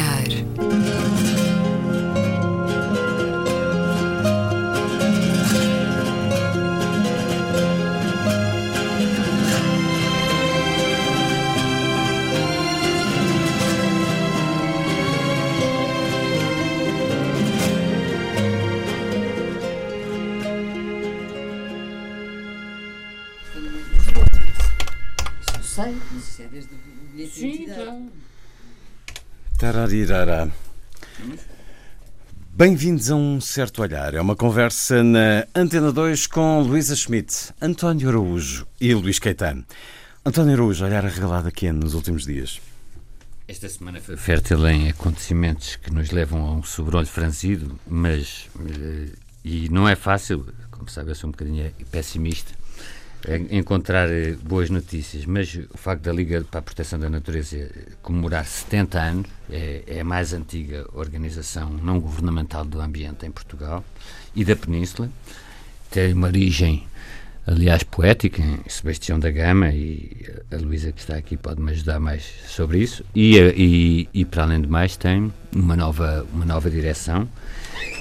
olhar. Bem-vindos a um certo olhar. É uma conversa na Antena 2 com Luísa Schmidt, António Araújo e Luís Caetano. António Araújo, olhar arregalado aqui nos últimos dias. Esta semana foi fértil em acontecimentos que nos levam a um sobrolho franzido, mas. eh, E não é fácil, como sabe, eu sou um bocadinho pessimista, encontrar eh, boas notícias, mas o facto da Liga para a Proteção da Natureza eh, comemorar 70 anos, é, é a mais antiga organização não governamental do ambiente em Portugal e da Península, tem uma origem aliás poética, em Sebastião da Gama, e a Luísa que está aqui pode-me ajudar mais sobre isso, e, eh, e, e para além de mais tem uma nova, uma nova direção,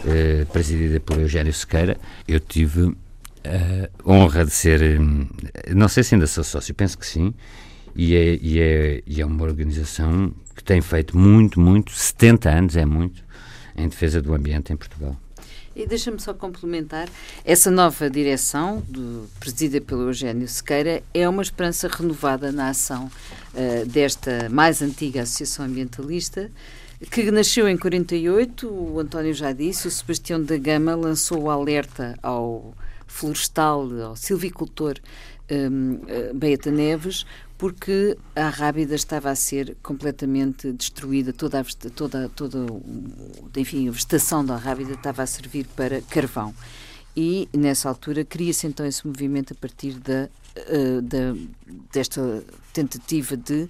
eh, presidida por Eugénio Sequeira. Eu tive a honra de ser, hum, não sei se ainda sou sócio, penso que sim, e é, e é, e é uma organização que tem feito muito, muito, 70 anos é muito, em defesa do ambiente em Portugal. E deixa-me só complementar, essa nova direção, do, presidida pelo Eugénio Sequeira, é uma esperança renovada na ação eh, desta mais antiga Associação Ambientalista, que nasceu em 48, o António já disse, o Sebastião da Gama lançou o alerta ao florestal, ao silvicultor um, eh, Beata Neves, porque a rábida estava a ser completamente destruída, toda a, toda, toda enfim, a vegetação da rábida estava a servir para carvão. E, nessa altura, cria-se então esse movimento a partir da, eh, da- desta tentativa de,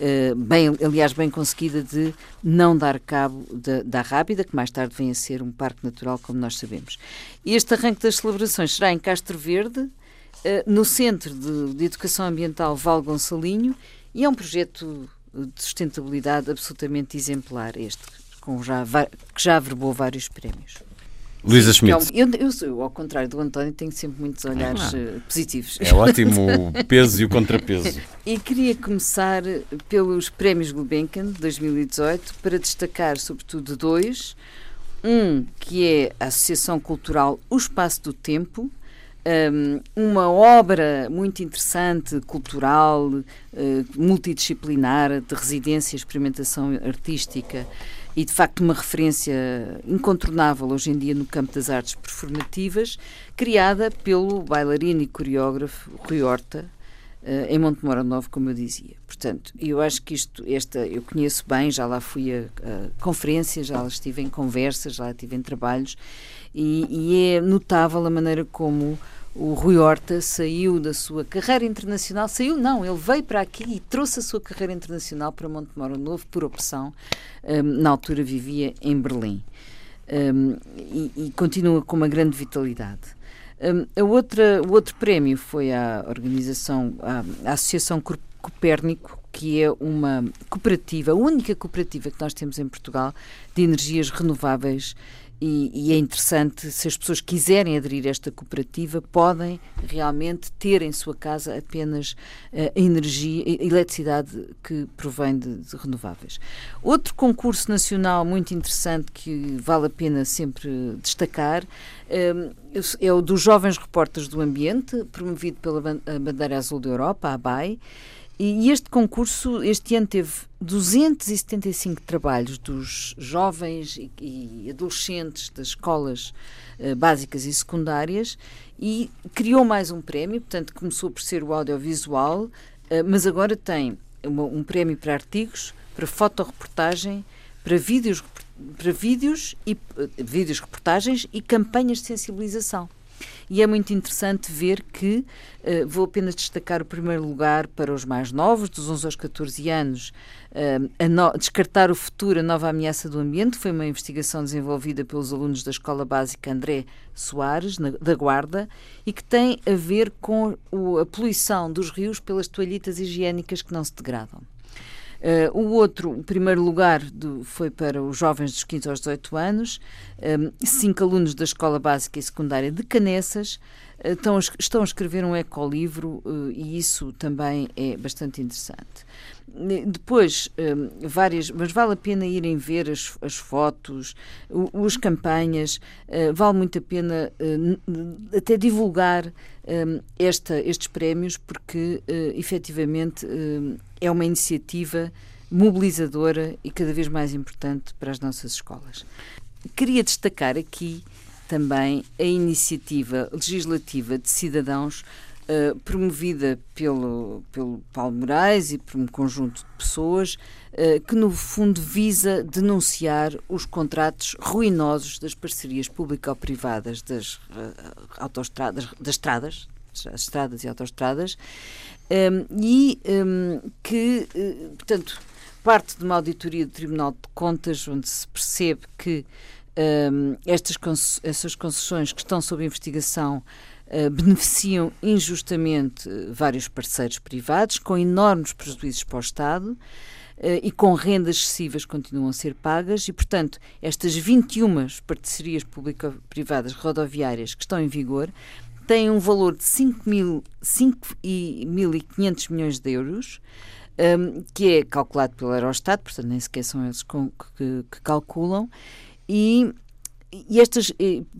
eh, bem, aliás, bem conseguida, de não dar cabo da, da Rábida, que mais tarde vem a ser um parque natural, como nós sabemos. E este arranque das celebrações será em Castro Verde, eh, no Centro de, de Educação Ambiental Val Gonçalinho, e é um projeto de sustentabilidade absolutamente exemplar este, com já, que já averbou vários prémios. Luísa é Schmidt. eu, eu, sou- ao contrário do António, tenho sempre muitos olhares eh, positivos. É ótimo o peso e o contrapeso. E queria começar pelos Prémios Gulbenkian de 2018 para destacar sobretudo dois. Um que é a Associação Cultural O Espaço do Tempo, um, uma obra muito interessante, cultural, eh, multidisciplinar, de residência e experimentação artística e de facto uma referência incontornável hoje em dia no campo das artes performativas, criada pelo bailarino e coreógrafo Rui Horta, eh, em Montemora Novo, como eu dizia. Portanto, eu acho que isto, esta, eu conheço bem, já lá fui a, a conferências, já lá estive em conversas, já lá estive em trabalhos, e, e é notável a maneira como o Rui Horta saiu da sua carreira internacional, saiu não, ele veio para aqui e trouxe a sua carreira internacional para Montemora Novo por opção, Hum, na altura vivia em Berlim. Hum, e, e continua com uma grande vitalidade. Hum, a outra, o outro prémio foi à organização, à, à Associação Copérnico, que é uma cooperativa, a única cooperativa que nós temos em Portugal de energias renováveis. E, e é interessante, se as pessoas quiserem aderir a esta cooperativa, podem realmente ter em sua casa apenas eh, energia, eletricidade que provém de, de renováveis. Outro concurso nacional muito interessante que vale a pena sempre destacar eh, é o dos Jovens Repórteres do Ambiente, promovido pela Bandeira Azul da Europa, a ABAI. E este concurso, este ano, teve 275 trabalhos dos jovens e, adolescentes das escolas eh, básicas e secundárias e criou mais um prémio, portanto, começou por ser o audiovisual, eh, mas agora tem um prémio para artigos, para fotoreportagem, para vídeos, para vídeos e eh, vídeos reportagens e campanhas de sensibilização. E é muito interessante ver que, eh, vou apenas destacar o primeiro lugar para os mais novos, dos 11 aos 14 anos, a no- Descartar o Futuro, a Nova Ameaça do Ambiente, foi uma investigação desenvolvida pelos alunos da Escola Básica André Soares, na- da Guarda, e que tem a ver com o- a poluição dos rios pelas toalhitas higiênicas que não se degradam. Uh, o outro, o primeiro lugar do, foi para os jovens dos 15 aos 18 anos, um, cinco alunos da Escola Básica e Secundária de Canessas uh, estão, estão a escrever um ecolivro uh, e isso também é bastante interessante. Depois, um, várias, mas vale a pena irem ver as, as fotos, as campanhas, uh, vale muito a pena uh, até divulgar um, esta, estes prémios, porque uh, efetivamente é uma iniciativa mobilizadora e cada vez mais importante para as nossas escolas. Queria destacar aqui também a iniciativa legislativa de cidadãos uh, promovida pelo, pelo Paulo Moraes e por um conjunto de pessoas uh, que, no fundo, visa denunciar os contratos ruinosos das parcerias público-privadas das uh, autoestradas, das estradas, as estradas e autoestradas, um, e um, que, portanto, parte de uma auditoria do Tribunal de Contas, onde se percebe que um, estas essas concessões que estão sob investigação beneficiam injustamente vários parceiros privados, com enormes prejuízos para o Estado. Uh, e com rendas excessivas continuam a ser pagas, e, portanto, estas 21 parcerias público-privadas rodoviárias que estão em vigor têm um valor de 5.500 milhões de euros, um, ehm, que é calculado pelo Eurostat, portanto, nem sequer são eles que, que calculam, e, e estas,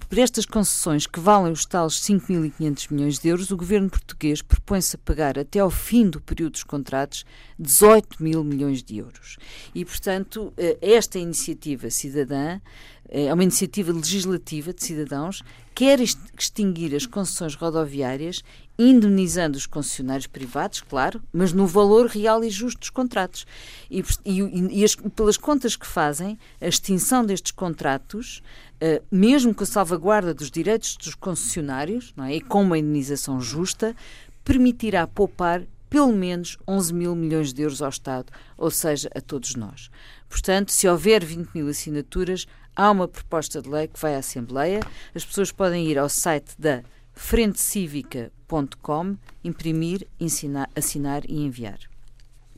por estas concessões que valem os tais 5.500 milhões de euros, o governo português propõe-se a pagar até ao fim do período dos contratos 18 mil milhões de euros. E, portanto, eh, esta iniciativa cidadã é uma iniciativa legislativa de cidadãos, quer extinguir as concessões rodoviárias indemnizando os concessionários privados, claro, mas no valor real e justo dos contratos. E, e, e as, pelas contas que fazem, a extinção destes contratos, uh, mesmo com a salvaguarda dos direitos dos concessionários não é, e com uma indemnização justa, permitirá poupar pelo menos 11 mil milhões de euros ao Estado, ou seja, a todos nós. Portanto, se houver 20 mil assinaturas, há uma proposta de lei que vai à Assembleia. As pessoas podem ir ao site da frentecivica.com, imprimir, ensinar, assinar e enviar.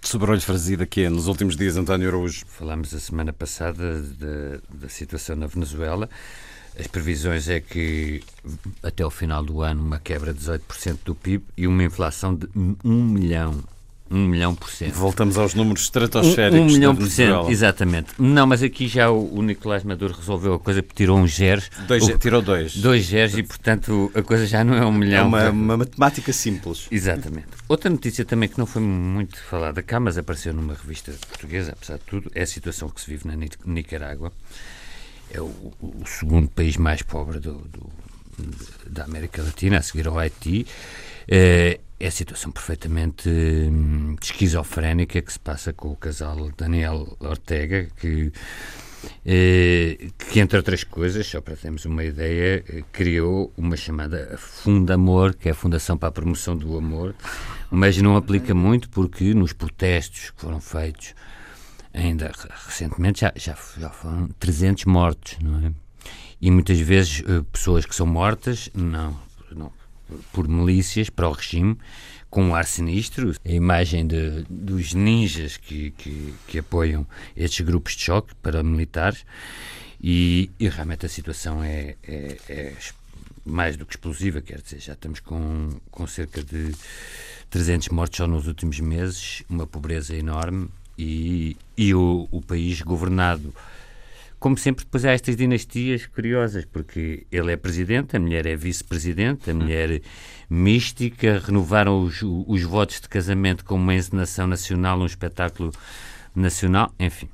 Sobrou-lhe franzido aqui nos últimos dias, António Araújo. Falámos a semana passada da, da situação na Venezuela. As previsões é que até o final do ano uma quebra de 18% do PIB e uma inflação de 1 milhão um milhão por cento. Voltamos aos números estratosféricos. Um, um milhão por cento, exatamente. Não, mas aqui já o, o, Nicolás Maduro resolveu a coisa, tirou uns zeros. Dois, o, tirou dois. Dois zeros e, portanto, a coisa já não é um milhão. É uma, uma matemática simples. Exatamente. Outra notícia também que não foi muito falada cá, mas apareceu numa revista portuguesa, apesar de tudo, é a situação que se vive na Nicarágua. É o, o segundo país mais pobre do, do, da América Latina, a seguir ao Haiti. É, é a situação perfeitamente hum, esquizofrénica que se passa com o casal Daniel Ortega, que, eh, que entre outras coisas, só para termos uma ideia, criou uma chamada Fundamor, que é a Fundação para a Promoção do Amor, mas não aplica muito porque nos protestos que foram feitos ainda recentemente já, já, já foram 300 mortos, não é? E muitas vezes eh, pessoas que são mortas não, não por milícias para o regime, com um ar sinistro. A imagem de, dos ninjas que, que, que apoiam estes grupos de choque paramilitares. E, e realmente a situação é, é, é, mais do que explosiva, quer dizer, já estamos com, com cerca de 300 mortos só nos últimos meses, uma pobreza enorme e, e o, o país governado como sempre, depois há estas dinastias curiosas, porque ele é presidente, a mulher é vice-presidente, a mulher mística, renovaram os, os votos de casamento como uma encenação nacional, um espetáculo nacional, enfim.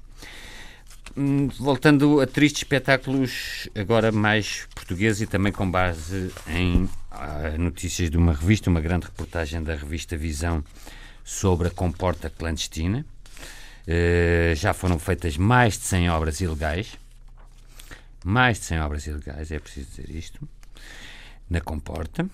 Hum, voltando a tristes espetáculos, agora mais portugueses e também com base em ah, notícias de uma revista, uma grande reportagem da revista Visão sobre a comporta clandestina. Uh, já foram feitas mais de 100 obras ilegais. Mais de 100 obras ilegais, é preciso dizer isto. Na Comporta.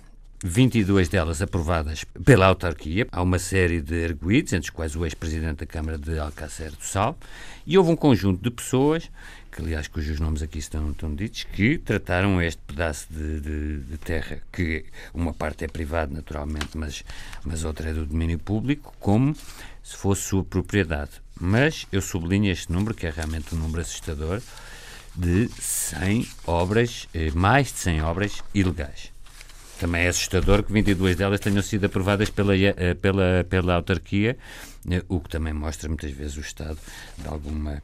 22 delas aprovadas pela autarquia. Há uma série de arguídos, entre os quais o ex-presidente da Câmara de Alcácer do Sal. E houve um conjunto de pessoas, que aliás cujos nomes aqui estão, estão ditos, que trataram este pedaço de, de, de, terra, que uma parte é privada naturalmente, mas, mas outra é do domínio público, como se fosse sua propriedade Mas eu sublinho este número, que é realmente um número assustador, de 100 obras, eh, mais de 100 obras ilegais. Também é assustador que 22 delas tenham sido aprovadas pela, eh, pela, pela autarquia, eh, o que também mostra muitas vezes o estado de alguma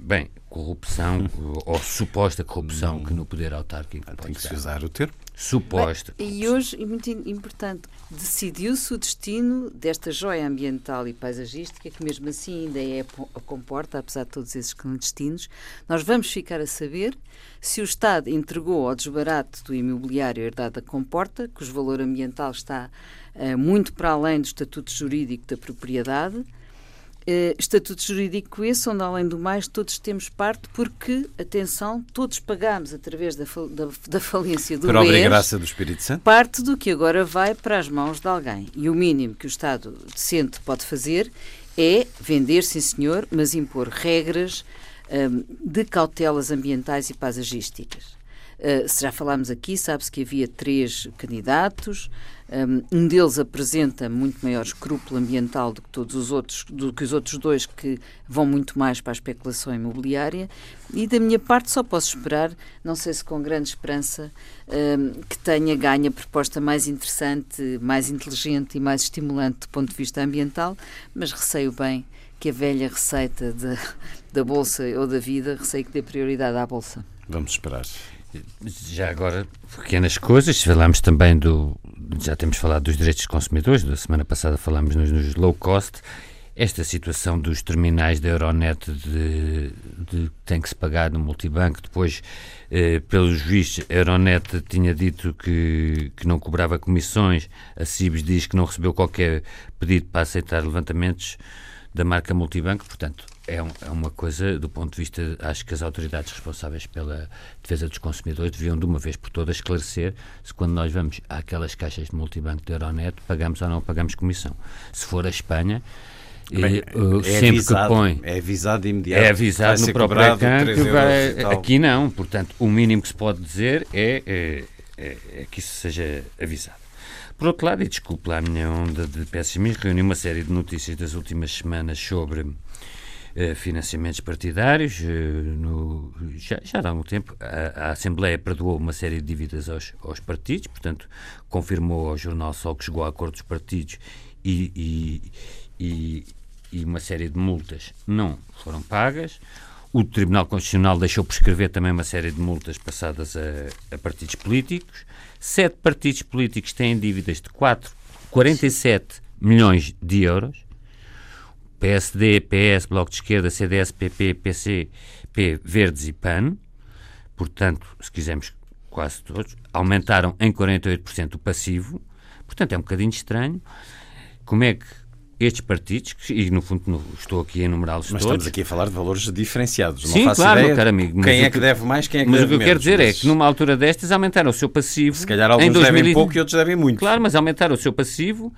bem, corrupção ou suposta corrupção que no poder autárquico Tem que se usar o termo. Suposta. Bem, e hoje, e muito importante, decidiu-se o destino desta joia ambiental e paisagística, que mesmo assim ainda é a comporta, apesar de todos esses clandestinos. Nós vamos ficar a saber se o Estado entregou ao desbarato do imobiliário herdado da comporta, cujo valor ambiental está uh, muito para além do estatuto jurídico da propriedade, Uh, estatuto jurídico esse, onde além do mais todos temos parte, porque, atenção, todos pagamos através da, da, da falência do Por obra e graça do Espírito Santo. parte do que agora vai para as mãos de alguém. E o mínimo que o Estado decente pode fazer é vender, sim senhor, mas impor regras um, de cautelas ambientais e paisagísticas. Uh, se já falámos aqui, sabe-se que havia três candidatos, um deles apresenta muito maior escrúpulo ambiental do que todos os outros, do que os outros dois que vão muito mais para a especulação imobiliária. E da minha parte só posso esperar, não sei se com grande esperança, que tenha ganho a proposta mais interessante, mais inteligente e mais estimulante do ponto de vista ambiental, mas receio bem que a velha receita de, da bolsa ou da vida receio que dê prioridade à bolsa. Vamos esperar. Já agora, pequenas coisas, falamos também do. Já temos falado dos direitos dos consumidores, da semana passada falámos nos, nos low cost. Esta situação dos terminais da Euronet de, de tem que se pagar no multibanco, depois, eh, pelo juiz, a Euronet tinha dito que, que não cobrava comissões, a Cibes diz que não recebeu qualquer pedido para aceitar levantamentos da marca multibanco, portanto, é, um, é, uma coisa, do ponto de vista, acho que as autoridades responsáveis pela defesa dos consumidores deviam de uma vez por todas esclarecer se quando nós vamos àquelas caixas de multibanco da Euronet pagamos ou não pagamos comissão. Se for a Espanha, Bem, uh, é sempre avisado, que põe. É avisado imediato. É avisado no próprio que vai, aqui não. Portanto, o mínimo que se pode dizer é, é, é, é que isso seja avisado. Por outro lado, e desculpe lá a minha onda de pessimismo, reuni uma série de notícias das últimas semanas sobre eh, financiamentos partidários. Eh, no, já, já há algum tempo, a, a, Assembleia perdoou uma série de dívidas aos, aos, partidos, portanto, confirmou ao Jornal Sol que chegou a acordo dos partidos e, e, e, e uma série de multas não foram pagas. O Tribunal Constitucional deixou prescrever também uma série de multas passadas a, a partidos políticos. Sete partidos políticos têm dívidas de 4, 47 milhões de euros. PSD, PS, Bloco de Esquerda, CDS, PP, PC, P, Verdes e PAN, portanto, se quisermos quase todos, aumentaram em 48% o passivo, portanto é um bocadinho estranho. Como é que estes partidos, e no fundo estou aqui a enumerá-los todos... Mas estamos aqui a falar de valores diferenciados, Sim, claro, meu amigo. Quem é que deve mais, quem é que deve menos. Mas o que eu quero dizer mas... é que numa altura destas aumentaram o seu passivo... Se calhar alguns 2000... devem pouco e outros devem muito. Claro, mas aumentaram o seu passivo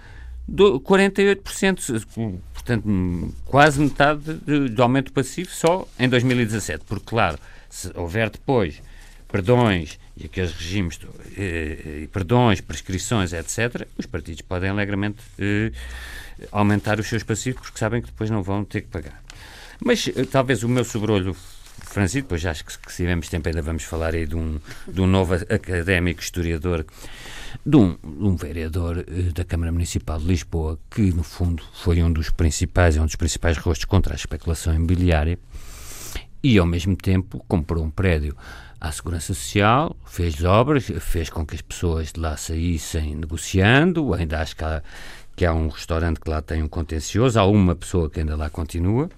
do 48% portanto, quase metade do aumento passivo só em 2017. Porque, claro, se houver depois perdões e aqueles regimes, eh, eh, perdões, prescrições, etc., os partidos podem alegremente eh, aumentar os seus passivos porque sabem que depois não vão ter que pagar. Mas eh, talvez o meu sobrolho Francisco, depois acho que, que se tivermos tempo ainda vamos falar aí de um, de um novo académico historiador de um, de um vereador uh, da Câmara Municipal de Lisboa, que no fundo foi um dos principais, um dos principais rostos contra a especulação imobiliária e ao mesmo tempo comprou um prédio à Segurança Social, fez obras, fez com que as pessoas de lá saíssem negociando, ainda acho que há, que há um restaurante que lá tem um contencioso, há uma pessoa que ainda lá continua,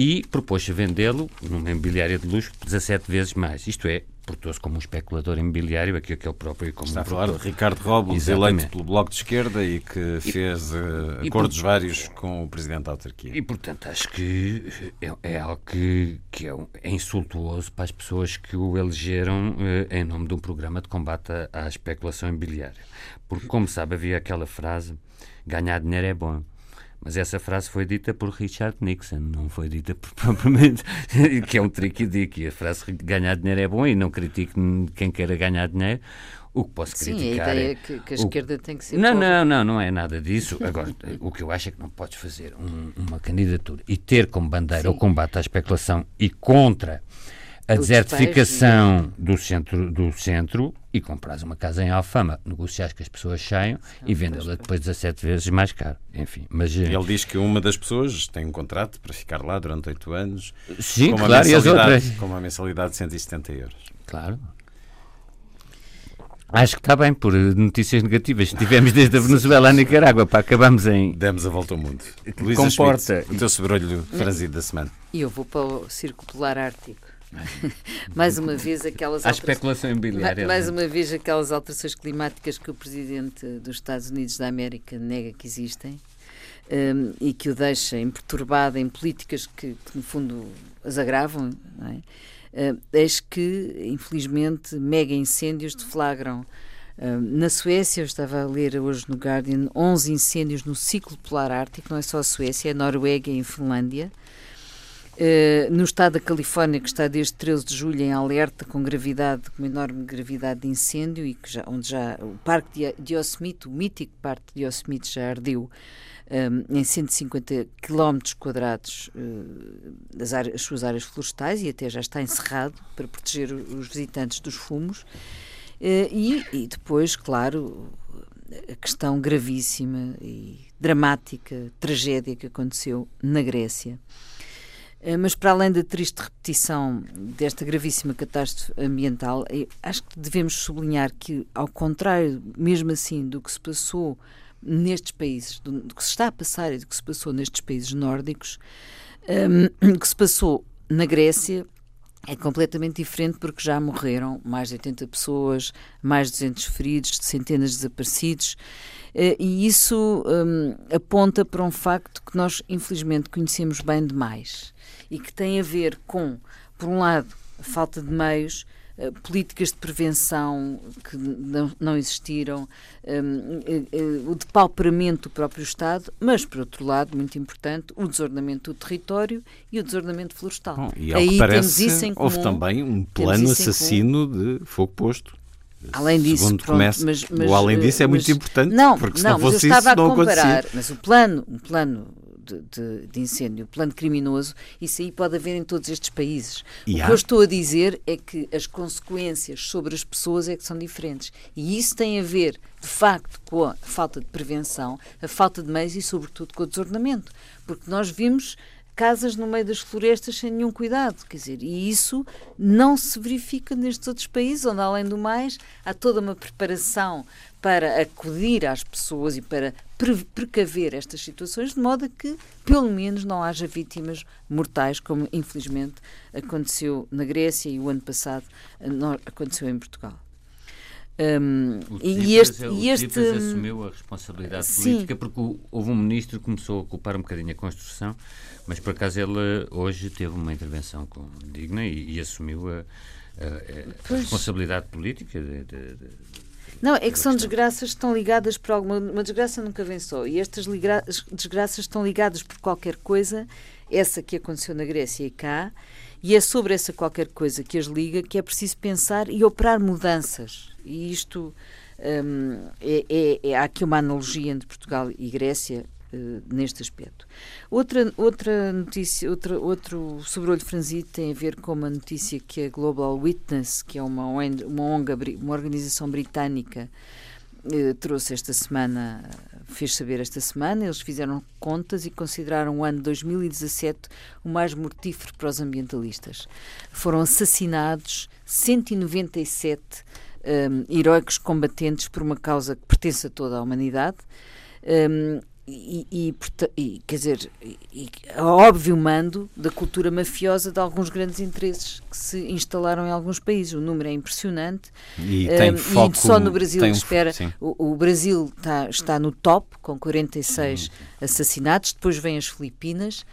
e propôs vendê-lo numa imobiliária de luxo 17 vezes mais. Isto é, portou-se como um especulador imobiliário, aqui aquele próprio como Está um a falar de Ricardo Robles, eleito pelo Bloco de Esquerda e que fez uh, acordos por... vários com o Presidente da autarquia. E, portanto, acho que é, é algo que, que é, é, insultuoso para as pessoas que o elegeram uh, em nome de um programa de combate à, à especulação imobiliária. Porque, como sabe, havia aquela frase, ganhar dinheiro é bom. Mas essa frase foi dita por Richard Nixon, não foi dita por, propriamente, que é um dick. A frase ganhar dinheiro é bom e não critico quem queira ganhar dinheiro. O que posso Sim, criticar a ideia é... que, que a o- esquerda tem que ser Não, pobre. não, não, não é nada disso. Agora, o que eu acho é que não podes fazer um- uma candidatura e ter como bandeira Sim. o combate à especulação e contra a desertificação do centro, do centro e comprares uma casa em Alfama, negociares que as pessoas saiam e vendê-la depois 17 vezes mais caro. Enfim, mas... eh, Ele diz que uma das pessoas tem um contrato para ficar lá durante oito anos. Sim, com uma claro, e as mensalidade- outras? Com uma mensalidade de 170 euros. Claro. Acho que está bem, por eh, notícias negativas. Tivemos desde a Venezuela à Nicarágua, para acabamos em... Demos a volta ao mundo. Luísa Comporta. Schmidt, o teu sobrolho franzido da semana. E eu vou para o Círculo Polar Ártico. mais uma vez aquelas alterações- especulação imobiliária. Ma- Mais é? uma vez aquelas alterações climáticas que o Presidente dos Estados Unidos da América nega que existem hum, e que o deixa imperturbado em políticas que, que, no fundo as agravam, não é? Eis que, infelizmente, mega incêndios deflagram. Hum, na Suécia, eu estava a ler hoje no Guardian, 11 incêndios no ciclo polar ártico, não é só a Suécia, é a Noruega e a Finlândia. Uh, no estado da Califórnia, que está desde 13 de julho em alerta com gravidade, com enorme gravidade de incêndio e que já, onde já o Parque de, Yosemite, o mítico Parque de Yosemite já ardeu um, em 150 km quadrados uh, das áreas, as suas áreas florestais e até já está encerrado para proteger os visitantes dos fumos. Uh, e, e depois, claro, a questão gravíssima e dramática, tragédia que aconteceu na Grécia. Eh, Mas para além da triste repetição desta gravíssima catástrofe ambiental, eh, acho que devemos sublinhar que, ao contrário, mesmo assim, do que se passou nestes países, do, que se está a passar e do que se passou nestes países nórdicos, um, o que se passou na Grécia é completamente diferente porque já morreram mais de 80 pessoas, mais de 200 feridos, centenas de desaparecidos. Eh, E isso hum, aponta para um facto que nós, infelizmente, conhecemos bem demais e que tem a ver com, por um lado, a falta de meios, eh, políticas de prevenção que não, não existiram, hum, eh, eh, o depauperamento do próprio Estado, mas, por outro lado, muito importante, o desordenamento do território e o desordenamento florestal. Bom, e Aí que temos parece, isso em comum. houve também um plano assassino de fogo posto. Além disso, Segundo pronto, começa, mas, mas, o além disso é mas- muito importante, não, porque se não, não fosse isso, não comparar, acontecia. mas o plano, um plano de, de- de incêndio, plano criminoso, isso aí pode haver em todos estes países. E o há. que eu estou a dizer é que as consequências sobre as pessoas é que são diferentes. E isso tem a ver, de facto, com a falta de prevenção, a falta de meios e, sobretudo, com o desordenamento. Porque nós vimos casas no meio das florestas sem nenhum cuidado, quer dizer, e isso não se verifica nestes outros países, onde além do mais há toda uma preparação para acudir às pessoas e para pre- precaver estas situações, de modo a que pelo menos não haja vítimas mortais, como infelizmente aconteceu na Grécia e o ano passado eh, aconteceu em Portugal. Hum, O e este, o e este Tsipras assumiu a responsabilidade Sim. política porque o- houve um ministro que começou a ocupar um bocadinho a construção, mas por acaso ele hoje teve uma intervenção com- digna e, e assumiu a, a- a responsabilidade política de- de- de- Não, é que são desgraças que estão ligadas por alguma. Uma desgraça nunca vem só. E estas ligra- desgraças estão ligadas por qualquer coisa, essa que aconteceu na Grécia e cá, e é sobre essa qualquer coisa que as liga que é preciso pensar e operar mudanças. E isto. hum, é, é- é- há aqui uma analogia entre Portugal e Grécia eh, neste aspecto. Outra, outra notícia, outra, outro sobrolho franzido tem a ver com uma notícia que a Global Witness, que é uma, uma, ONG uma organização britânica, eh, trouxe esta semana, fez saber esta semana. Eles fizeram contas e consideraram o ano 2017 o mais mortífero para os ambientalistas. Foram assassinados 197 um, heróicos combatentes por uma causa que pertence a toda a humanidade. Um, e, e, e, quer dizer, e, óbvio mando da cultura mafiosa de alguns grandes interesses que se instalaram em alguns países. O número é impressionante. E tem Um, foco, só no Brasil tem espera. O, o Brasil tá- está no top, com 46 assassinatos. Depois vem as Filipinas.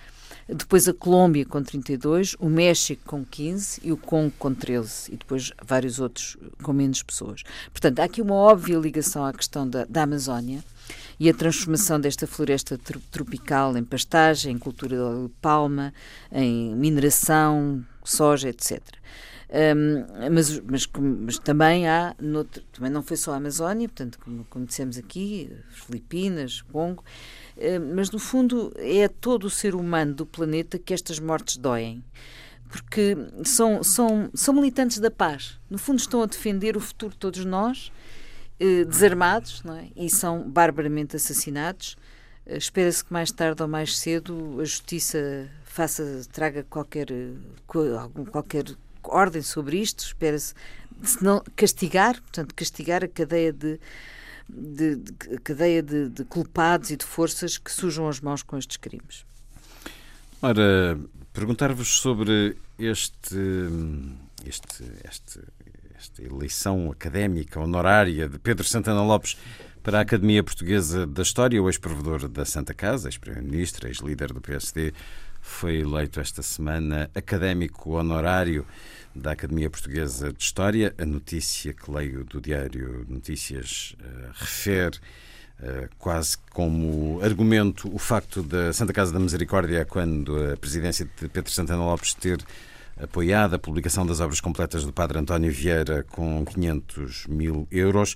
Depois a Colômbia com 32, o México com 15 e o Congo com 13. E depois vários outros com menos pessoas. Portanto, há aqui uma óbvia ligação à questão da, da Amazónia e a transformação desta floresta tro- tropical em pastagem, em cultura de palma, em mineração, soja, etc. Um, mas, mas, mas, também há, noutro, também não foi só a Amazónia, portanto, como, como dissemos aqui, Filipinas, Congo, mas no fundo é todo o ser humano do planeta que estas mortes doem. Porque são, são, são militantes da paz. No fundo, estão a defender o futuro de todos nós, uh, desarmados, é? e são barbaramente assassinados. Uh, Espera-se que mais tarde ou mais cedo a justiça faça, traga qualquer, qualquer ordem sobre isto, espera-se não castigar, portanto, castigar a cadeia de, de, de cadeia de, de, culpados e de forças que sujam as mãos com estes crimes. Ora, perguntar-vos sobre este, este, este, esta eleição académica honorária de Pedro Santana Lopes para a Academia Portuguesa da História, o ex-provedor da Santa Casa, ex-primeiro-ministro, ex-líder do PSD, foi eleito esta semana académico honorário da Academia Portuguesa de História. A notícia que leio do Diário Notícias uh, refere uh, quase como argumento o facto da Santa Casa da Misericórdia, quando a presidência de Pedro Santana Lopes ter apoiado a publicação das obras completas do Padre António Vieira com 500 mil euros.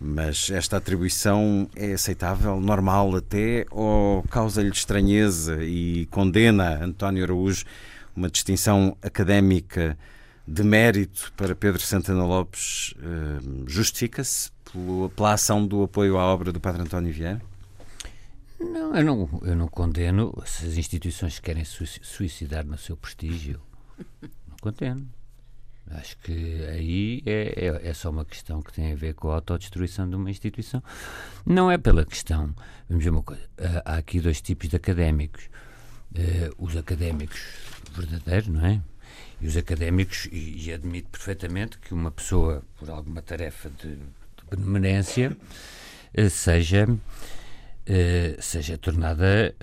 Mas esta atribuição é aceitável, normal até, ou causa-lhe estranheza e condena António Araújo uma distinção académica de mérito para Pedro Santana Lopes? Eh, justifica-se pela ação do apoio à obra do Padre António Vieira? Não, eu não, eu não condeno se as instituições querem suicidar no seu prestígio. Não condeno. Acho que aí é, é, é, só uma questão que tem a ver com a autodestruição de uma instituição. Não é pela questão. Vamos ver uma coisa. Há aqui dois tipos de académicos. Uh, os académicos verdadeiros, não é? E os académicos, e, e, admito perfeitamente que uma pessoa, por alguma tarefa de, de benemerência, uh, seja, uh, seja tornada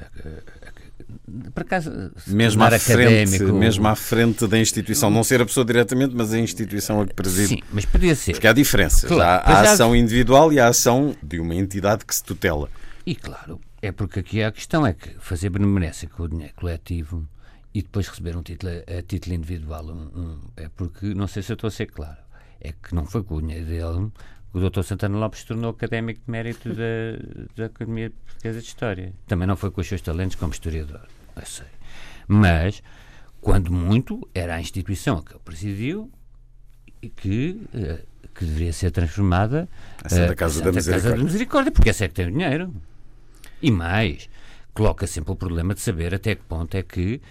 por acaso, mesmo à, frente, mesmo à frente da instituição, não ser a pessoa diretamente, mas a instituição a que preside. Sim, mas podia ser. Porque há diferenças. Claro, há a ação individual e a ação de uma entidade que se tutela. E claro, é porque aqui a questão é que fazer benemerência com o dinheiro coletivo e depois receber um título a título individual um, um, é porque, não sei se eu estou a ser claro, é que não foi com o dinheiro dele o Dr. Santana Lopes se tornou académico de mérito da, da Academia Portuguesa de História. Também não foi com os seus talentos como historiador, eu sei. Mas, quando muito, era a instituição a que ele presidiu e que, eh, que deveria ser transformada a Santa eh, Casa, a Santa da, Misericórdia. Casa da Misericórdia, porque essa é que tem o dinheiro. E mais, coloca sempre o problema de saber até que ponto é que,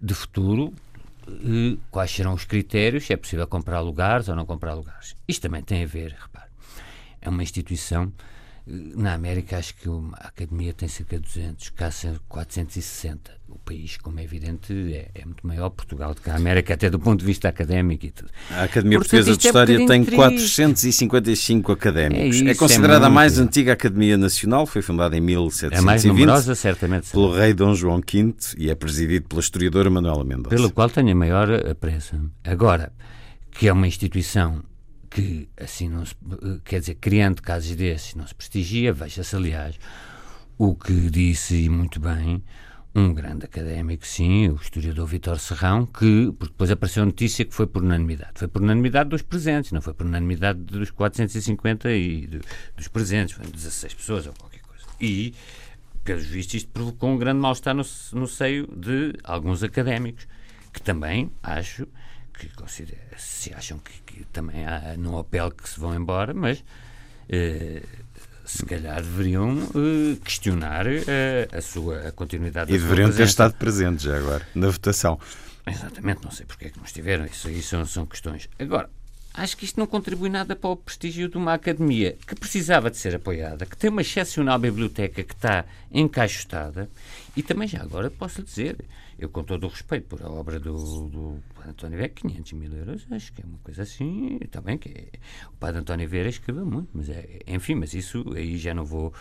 de futuro, eh, quais serão os critérios, se é possível comprar lugares ou não comprar lugares. Isto também tem a ver, repare, é uma instituição. Na América, acho que a Academia tem cerca de 200, cá 460. O país, como é evidente, é, é, muito maior. Portugal do que a América, até do ponto de vista académico e tudo. A Academia Portanto, Portuguesa de é História é tem triste. 455 académicos. É, isso, é considerada é a mais antiga Academia Nacional, foi fundada em 1720. É mais numerosa, certamente. Pelo rei Dom João V e é presidido pela historiadora Manuela Mendonça. Pelo qual tenho a maior apreço. Agora, que é uma instituição que assim não se, quer dizer, criando casos desses não se prestigia, veja-se aliás o que disse e muito bem um grande académico, sim, o historiador Vitor Serrão, que porque depois apareceu a notícia que foi por unanimidade. Foi por unanimidade dos presentes, não foi por unanimidade dos 450 e de, dos presentes, foram 16 pessoas ou qualquer coisa. E, pelos vistos, isto provocou um grande mal-estar no, no seio de alguns académicos, que também, acho, que se acham que, que, também há no apelo que se vão embora, mas eh, se calhar deveriam eh, questionar eh, a sua a continuidade E deveriam ter estado presentes já agora, na votação. Exatamente, não sei porque é que não estiveram, isso aí são, são questões. Agora, acho que isto não contribui nada para o prestígio de uma academia que precisava de ser apoiada, que tem uma excepcional biblioteca que está encaixotada e também já agora posso lhe dizer, eu com todo o respeito por a obra do, do Padre António Vieira, 500 mil euros, acho que é uma coisa assim, também que é, o Padre António Vieira escreveu muito, mas é, enfim, mas isso aí já não vou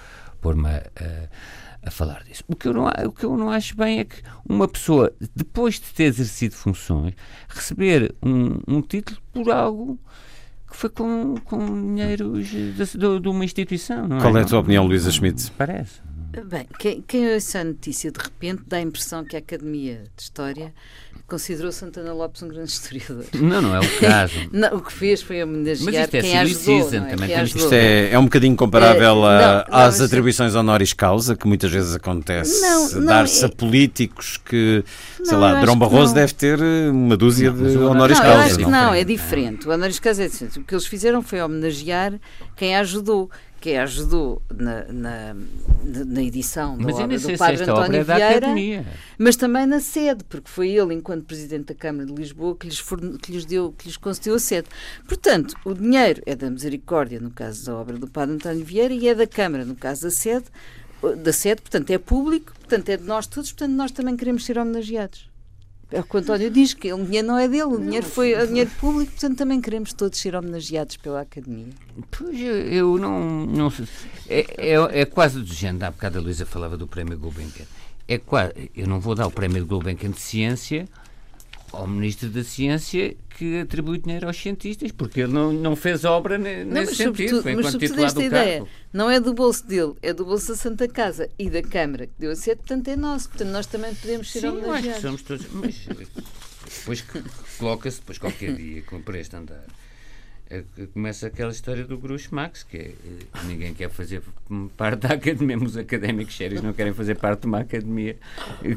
pôr-me a, a, a, falar disso. O que, eu não, o que eu não acho bem é que uma pessoa, depois de ter exercido funções, receber um, um título por algo que foi com, com dinheiros de, de, de uma instituição. Qual é, é a tua opinião, Luísa Schmidt? Parece. Bem, quem, quem ouça a notícia de repente dá a impressão que a Academia de História considerou Santana Lopes um grande historiador. Não, não é o caso. não, o que fez foi homenagear Mas isto é quem ajudou. season, é? também Quem ajudou. Isto é, é um bocadinho comparável É, a- não, não, às mas- atribuições honoris causa, que muitas vezes acontece dar-se é- a políticos que, sei lá, que Barroso deve ter eh, uma dúzia de honoris não, causa. não é diferente. O honoris causa é diferente. O que eles fizeram foi homenagear quem ajudou. Quem a ajudou na, na, na- edição da Mas obra do Padre António é Vieira, mas também na sede, porque foi ele, enquanto Presidente da Câmara de Lisboa, que lhes, forne- que lhes, deu, que lhes concedeu a sede. Portanto, o dinheiro é da Misericórdia, no caso da obra do Padre António Vieira, e é da Câmara, no caso da sede, da sede, portanto é público, portanto é de nós todos, portanto nós também queremos ser homenageados. É o que o António diz, que o dinheiro não é dele, o dinheiro foi o dinheiro público, portanto também queremos todos ser homenageados pela Academia. Pois eu, eu não, não sei. É, é, é quase do género. Há bocado a Luísa falava do prémio Gulbenkian. É quase, eu não vou dar o prémio Gulbenkian de Ciência ao Ministro da Ciência que atribui dinheiro aos cientistas, porque ele não, não fez obra ne- Não, nesse mas sentido. mas enquanto titular do ideia cargo. não é do bolso dele, é do bolso da Santa Casa e da Câmara que deu a sede, portanto é nosso, portanto nós também podemos ser Sim, homenageados. somos todos. Mas eh, depois que- coloca-se, depois qualquer dia, por este andar, começa aquela história do Grush Max, que é eh, ninguém quer fazer parte da academia, os académicos sérios não querem fazer parte de uma academia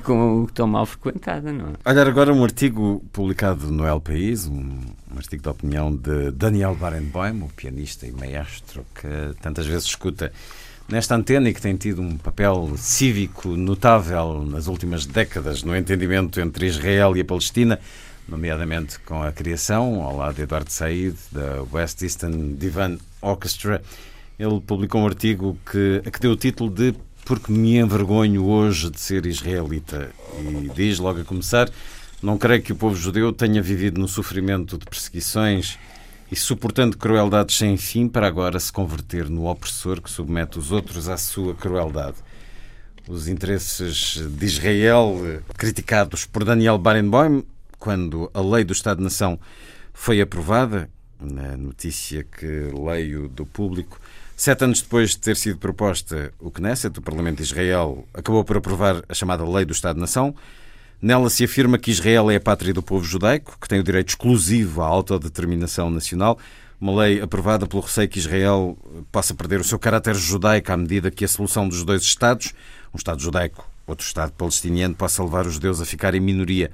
com, tão mal frequentada, não é? Olhar agora um artigo publicado no El País, um, um artigo de opinião de Daniel Barenboim, o pianista e maestro que tantas vezes escuta nesta antena e que tem tido um papel cívico notável nas últimas décadas no entendimento entre Israel e a Palestina, nomeadamente com a criação, ao lado de Eduardo Said, da West Eastern Divan Orchestra. Ele publicou um artigo que, que deu o título de Porque me envergonho hoje de ser israelita. E diz, logo a começar, não creio que o povo judeu tenha vivido no sofrimento de perseguições e suportando crueldades sem fim para agora se converter no opressor que submete os outros à sua crueldade. Os interesses de Israel, criticados por Daniel Barenboim, quando a lei do Estado-nação foi aprovada, na notícia que leio do público, sete anos depois de ter sido proposta, o Knesset, o Parlamento de Israel, acabou por aprovar a chamada Lei do Estado-nação. Nela se afirma que Israel é a pátria do povo judaico, que tem o direito exclusivo à autodeterminação nacional, uma lei aprovada pelo receio que Israel possa perder o seu caráter judaico à medida que a solução dos dois Estados, um Estado judaico, outro Estado palestiniano, possa levar os judeus a ficar em minoria.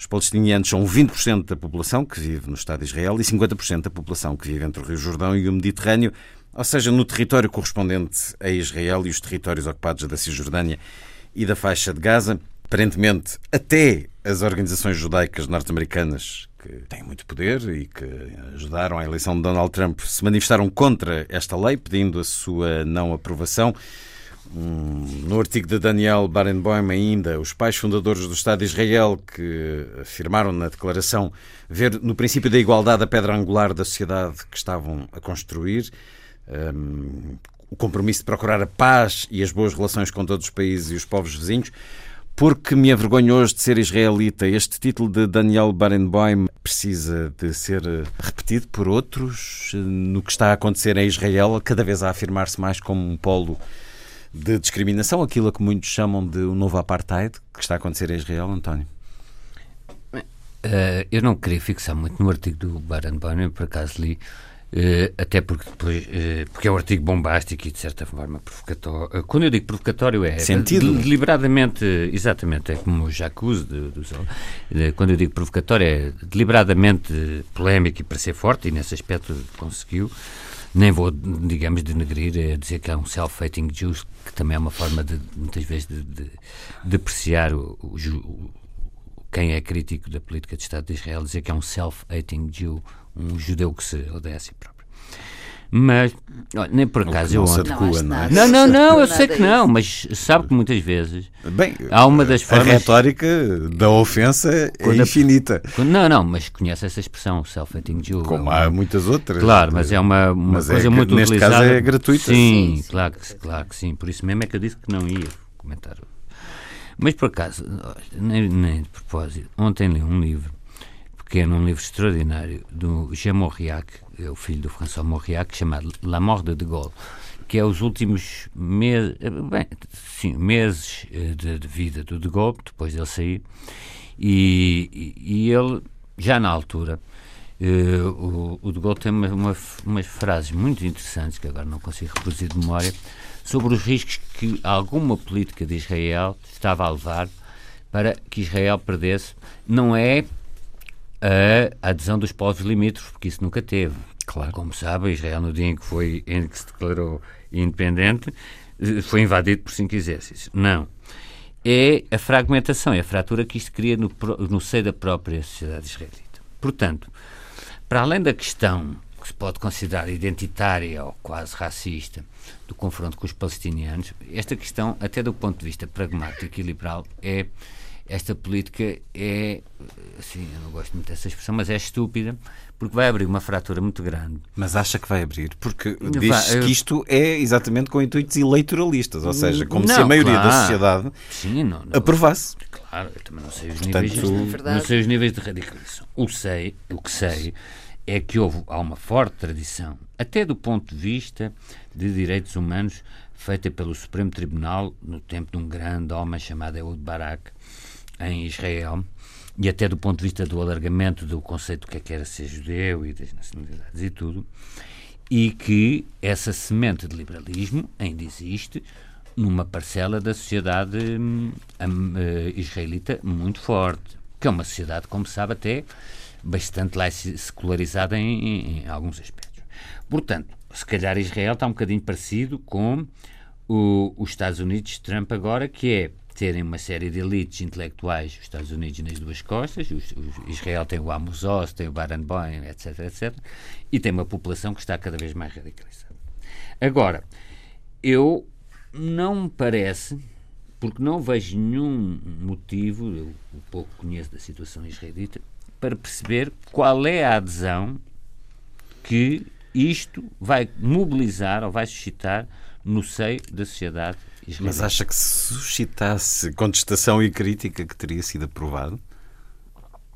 Os palestinianos são 20% da população que vive no Estado de Israel e 50% da população que vive entre o Rio Jordão e o Mediterrâneo, ou seja, no território correspondente a Israel e os territórios ocupados da Cisjordânia e da faixa de Gaza. Aparentemente, até as organizações judaicas norte-americanas, que têm muito poder e que ajudaram a eleição de Donald Trump, se manifestaram contra esta lei, pedindo a sua não aprovação. Hum, No artigo de Daniel Barenboim, ainda, os pais fundadores do Estado de Israel, que afirmaram na declaração ver no princípio da igualdade a pedra angular da sociedade que estavam a construir, hum, o compromisso de procurar a paz e as boas relações com todos os países e os povos vizinhos. Porque me envergonho hoje de ser israelita. Este título de Daniel Barenboim precisa de ser eh, repetido por outros eh, no que está a acontecer em Israel, cada vez a afirmar-se mais como um polo de discriminação, aquilo a que muitos chamam de um novo apartheid que está a acontecer em Israel, António. Eh, eu não queria fixar muito no artigo do Barenboim, eu por acaso li, eh, até porque, depois, eh, porque é um artigo bombástico e de certa forma provocatório. Quando eu digo provocatório é Sentido. de- deliberadamente, exatamente, é como o Jacuzzi do Sol. Eh, Quando eu digo provocatório é deliberadamente polémico e para ser forte, e nesse aspecto conseguiu. Nem vou, digamos, denegrir, é dizer que é um self-hating Jew, que também é uma forma de, muitas vezes, de, de, de apreciar o, o, o- quem é crítico da política de Estado de Israel, dizer que é um self-hating Jew, um judeu que se odeia a si próprio. Mas, olha, nem por acaso eu ontem. adequa, Não, não é? Não, não, não, eu sei que não, mas sabe que muitas vezes Bem, há uma das a formas. retórica da ofensa é Quando a- infinita, Não, não, mas conhece essa expressão, self-hating Jew. como É há muitas outras. Claro, mas é uma, uma Mas é coisa que muito neste utilizada. caso é gratuita. Sim, Sim, sim. claro, que, claro que sim. Por isso mesmo é que eu disse que não ia comentar. Mas por acaso, nem, nem de propósito, ontem li um livro, pequeno, um livro extraordinário, do Jean Mauriac, é o filho do François Mauriac, chamado La Mort de Gaulle. que é os últimos meses, bem, sim, meses de, de, vida do De Gaulle, depois dele sair, e, e, ele, já na altura, uh, o, o, De Gaulle tem uma, uma, umas frases muito interessantes, que agora não consigo reproduzir de memória, sobre os riscos que alguma política de Israel estava a levar para que Israel perdesse. Não é a adesão dos povos limítrofes, porque isso nunca teve. Claro. Como sabem, Israel, no dia em que, foi, em que se declarou independente, foi invadido por cinco exércitos. Não. É a fragmentação, é a fratura que isto cria no, no seio da própria sociedade israelita. Portanto, para além da questão que se pode considerar identitária ou quase racista do confronto com os palestinianos, esta questão, até do ponto de vista pragmático e liberal, é esta política é, assim, eu não gosto muito dessa expressão, mas é estúpida, porque vai abrir uma fratura muito grande. Mas acha que vai abrir? Porque diz que isto é exatamente com intuitos eleitoralistas, ou seja, como não, se a maioria claro. da sociedade Sim, não, não, aprovasse. Claro, eu também não sei os Portanto, níveis, não sei os níveis de radicalização. O, sei, o que sei é que houve, há uma forte tradição, até do ponto de vista de direitos humanos, feita pelo Supremo Tribunal no tempo de um grande homem chamado Ehud Barak, em Israel, e até do ponto de vista do alargamento do conceito do que é que era ser judeu e das nacionalidades e tudo, e que essa semente de liberalismo ainda existe numa parcela da sociedade hum, hum, eh, israelita muito forte, que é uma sociedade, como sabe, até bastante secularizada em, em, em alguns aspectos. Portanto, se calhar Israel está um bocadinho parecido com o, os Estados Unidos de Trump agora, que é terem uma série de elites intelectuais, os Estados Unidos nas duas costas, os, os, Israel tem o Amos Oz, tem o Barenboim, etc, etc, e tem uma população que está cada vez mais radicalizada. Agora, eu não me parece, porque não vejo nenhum motivo, eu um pouco conheço da situação israelita, para perceber qual é a adesão que isto vai mobilizar ou vai suscitar no seio da sociedade israelita. Mas acha que se suscitasse contestação e crítica que teria sido aprovado?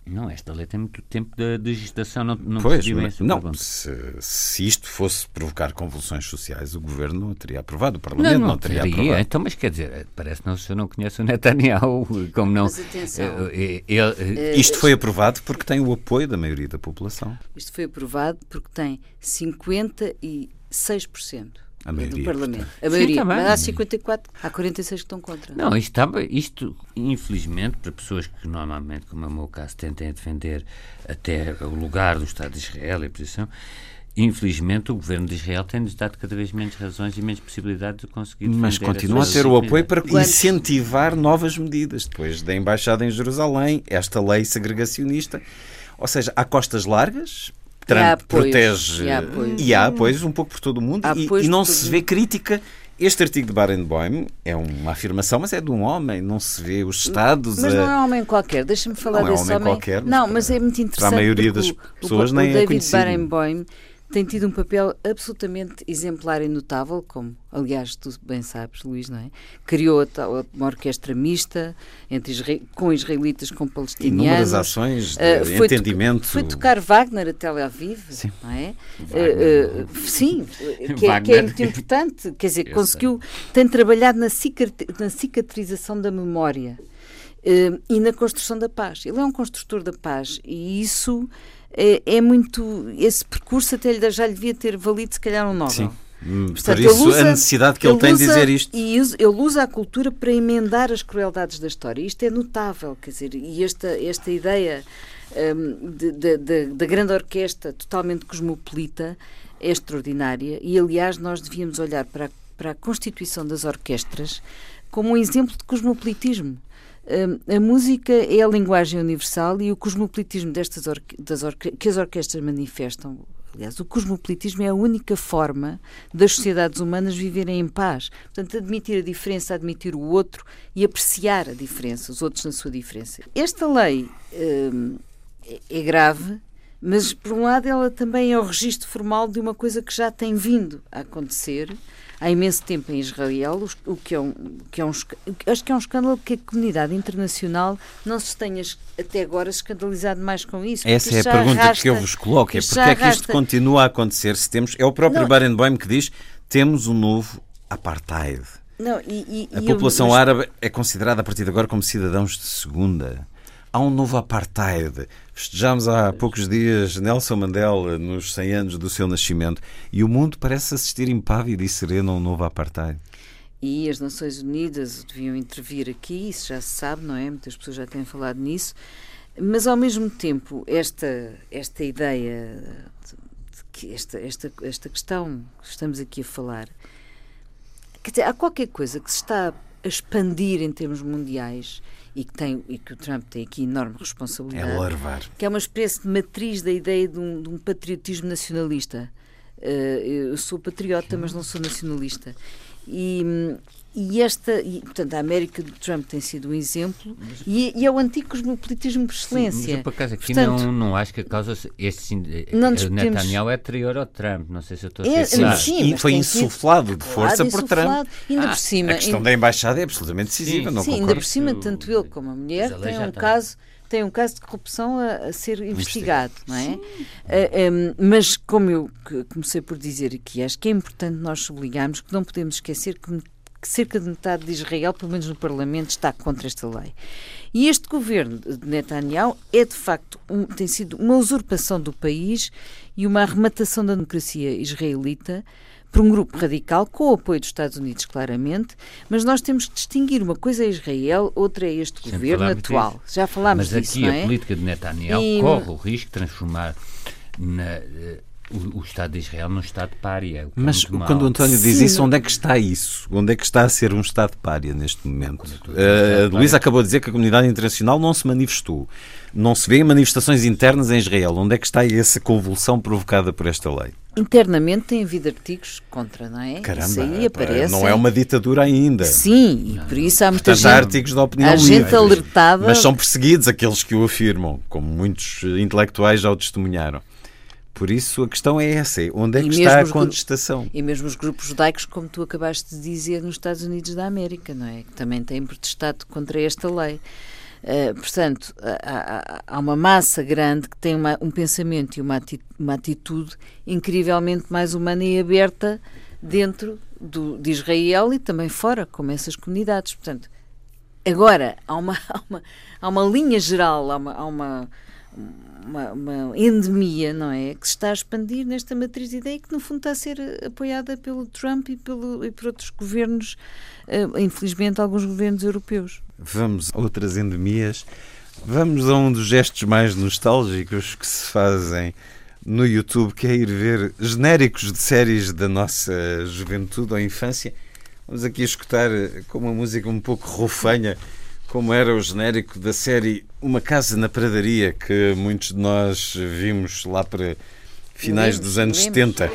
Não, esta lei tem muito tempo de, de gestação, não, não pois, mas, Não, se, se, isto fosse provocar convulsões sociais, o governo não teria aprovado, o Parlamento não, não, não teria, teria aprovado. Então, mas quer dizer, parece que não, se eu não conheço o Netanyahu, como não. Mas atenção. Eh, eh, ele, eh, isto foi aprovado porque tem o apoio da maioria da população. Isto foi aprovado porque tem 56% a maioria, do Parlamento. A maioria. Sim, mas há 54, há 46 que estão contra. Não, isto, estava, isto, infelizmente, para pessoas que normalmente, como é o meu caso, tentem defender até o lugar do Estado de Israel e a posição, infelizmente o governo de Israel tem-nos dado cada vez menos razões e menos possibilidades de conseguir Mas continua a ter o apoio para incentivar novas medidas. Depois da Embaixada em Jerusalém, esta lei segregacionista. Ou seja, há costas largas, Trump protege. E há, apoios. e há apoios um pouco por todo o mundo e, e, não se vê crítica. Este artigo de Barenboim é uma afirmação, mas é de um homem, não se vê os Estados. Mas a... não é um homem qualquer, deixa-me falar não desse é homem. homem. Qualquer, não, mas é muito interessante. Para a maioria das pessoas o, nem o é David Barenboim tem tido um papel absolutamente exemplar e notável, como aliás tu bem sabes, Luís, não é? Criou uma orquestra mista entre israel, com israelitas, com palestinianos. Inúmeras ações de uh, entendimento. To, foi tocar Wagner a Tel Aviv, sim. não é? Uh, uh, sim, que é, que é, muito importante. Quer dizer, Eu conseguiu, sei. tem trabalhado na, na cicatrização da memória. E na construção da paz. Ele é um construtor da paz e isso é, é muito. Esse percurso até lhe, já lhe devia ter valido, se calhar, um Nobel. Sim. Hum, Portanto, Por isso usa, a necessidade que ele, ele tem de dizer isto. E ele usa a cultura para emendar as crueldades da história. Isto é notável, quer dizer, e esta, esta ideia um, da grande orquestra totalmente cosmopolita é extraordinária. E, aliás, nós devíamos olhar para a, para a constituição das orquestras como um exemplo de cosmopolitismo. Hum, a música é a linguagem universal e o cosmopolitismo destas que as orquestras manifestam. Aliás, o cosmopolitismo é a única forma das sociedades humanas viverem em paz. Portanto, admitir a diferença, admitir o outro e apreciar a diferença, os outros na sua diferença. Esta lei hum, é, é grave, mas, por um lado, ela também é o registro formal de uma coisa que já tem vindo a acontecer há imenso tempo em Israel, o que é um, que é um acho que é um escândalo que a comunidade internacional não se tenha até agora escandalizado mais com isso. Essa é a pergunta arrasta, que eu vos coloco, é porque é que isto continua a acontecer se temos, é o próprio não, Barenboim que diz temos um novo apartheid. Não, e, e, a população eu... árabe é considerada a partir de agora como cidadãos de segunda. Há um novo apartheid. Festejamos há poucos dias Nelson Mandela nos 100 anos do seu nascimento e o mundo parece assistir impávido e sereno a um novo apartheid. E as Nações Unidas deviam intervir aqui, isso já se sabe, não é? Muitas pessoas já têm falado nisso. Mas, ao mesmo tempo, esta, esta ideia, de que esta, esta, esta questão que estamos aqui a falar, quer dizer, há qualquer coisa que se está a expandir em termos mundiais e que, tem, e que o Trump tem aqui enorme responsabilidade. É larvar. Que é uma espécie de matriz da ideia de um, de um patriotismo nacionalista. Uh, eu sou patriota, mas não sou nacionalista. E, e esta, e, portanto, a América de Trump tem sido um exemplo mas, e, e, é o antigo cosmopolitismo por excelência. Sim, mas eu, por acaso, aqui portanto, não, não acho que a causa. Este, não o Netanyahu é anterior ao Trump, não sei se eu estou a é, sim, E foi insuflado de força por Trump. Ainda ah, por cima, a questão ainda, da embaixada é absolutamente decisiva, sim, não Sim, ainda por cima, tanto ele como a mulher têm um caso tem um caso de corrupção a, a ser investigado, não é? Uh, ah, um, mas, como eu comecei por dizer aqui, acho que é importante nós sublinharmos que não podemos esquecer que que cerca de metade de Israel, pelo menos no Parlamento, está contra esta lei. E este governo de Netanyahu é, de facto, um, tem sido uma usurpação do país e uma arrematação da democracia israelita por um grupo radical, com o apoio dos Estados Unidos, claramente, mas nós temos que distinguir uma coisa é Israel, outra é este Sempre governo atual. Disso. Já falámos mas disso, aqui é? a política de Netanyahu e... corre o risco de transformar na eh, o, o, Estado de Israel num Estado pária. É Mas quando o António diz Sim. isso, onde é que está isso? Onde é que está a ser um Estado pária neste momento? Uh, Luís acabou de dizer que a comunidade internacional não se manifestou. Não se vê manifestações internas em Israel. Onde é que está essa convulsão provocada por esta lei? Internamente tem havido artigos contra, não é? Caramba, isso aí aparece. não é uma ditadura ainda. Sim, e por isso há muita Portanto, gente, há artigos de opinião há gente alertada. Mas são perseguidos aqueles que o afirmam, como muitos intelectuais já o testemunharam. Por isso a questão é essa, é onde é que está a contestação? E mesmo os grupos judaicos, como tu acabaste de dizer, nos Estados Unidos da América, não é? Que também têm protestado contra esta lei. Uh, portanto, há, há, uma massa grande que tem uma, um pensamento e uma atitude, uma atitude, incrivelmente mais humana e aberta dentro do, de Israel e também fora, como essas comunidades. Portanto, agora há uma, há uma, há uma linha geral, há uma, há uma uma, uma, endemia, não é? Que se está a expandir nesta matriz de ideia que, no fundo, está a ser apoiada pelo Trump e, pelo, e por outros governos, uh, infelizmente, alguns governos europeus. Vamos a outras endemias. Vamos a um dos gestos mais nostálgicos que se fazem no YouTube, que é ir ver genéricos de séries da nossa juventude ou infância. Vamos aqui escutar com uma música um pouco rofanha como era o genérico da série Uma Casa na Pradaria, que muitos de nós vimos lá para finais dos anos 70.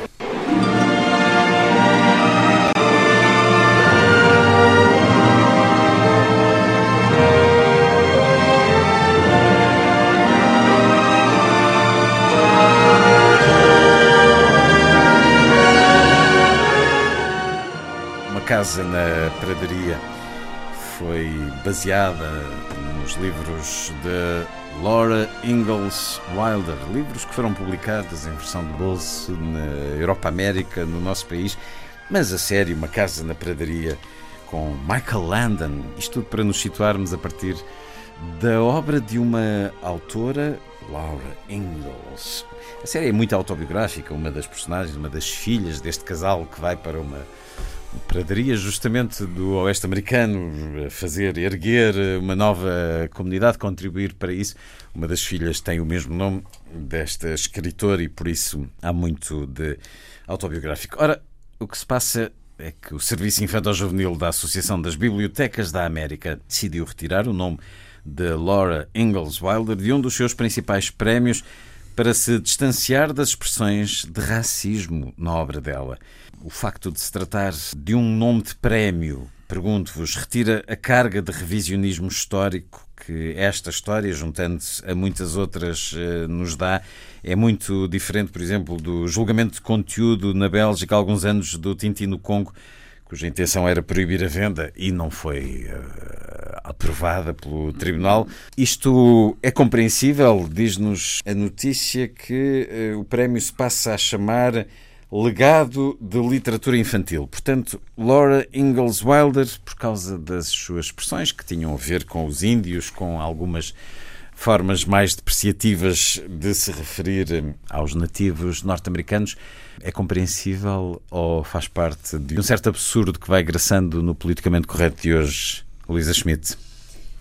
Uma casa na pradaria foi baseada nos livros de Laura Ingalls Wilder, livros que foram publicados em versão de bolso na Europa América, no nosso país, mas a série Uma Casa na Pradaria com Michael Landon, isto tudo para nos situarmos a partir da obra de uma autora, Laura Ingalls. A série é muito autobiográfica, uma das personagens, uma das filhas deste casal que vai para uma pradaria justamente do Oeste Americano, fazer, erguer uma nova comunidade, contribuir para isso. Uma das filhas tem o mesmo nome desta escritora e por isso há muito de autobiográfico. Ora, o que se passa é que o Serviço Infantil-Juvenil da Associação das Bibliotecas da América decidiu retirar o nome de Laura Ingalls Wilder de um dos seus principais prémios para se distanciar das expressões de racismo na obra dela. O facto de se tratar de um nome de prémio, pergunto-vos, retira a carga de revisionismo histórico que esta história, juntando-se a muitas outras, eh, nos dá. É muito diferente, por exemplo, do julgamento de conteúdo na Bélgica há alguns anos do Tintin no Congo, cuja intenção era proibir a venda e não foi uh, aprovada pelo Tribunal. Isto é compreensível, diz-nos a notícia que uh, o prémio se passa a chamar legado de literatura infantil. Portanto, Laura Ingalls Wilder, por causa das suas expressões que tinham a ver com os índios, com algumas formas mais depreciativas de se referir eh, aos nativos norte-americanos, é compreensível ou faz parte de um certo absurdo que vai graçando no politicamente correto de hoje, Luísa Schmidt?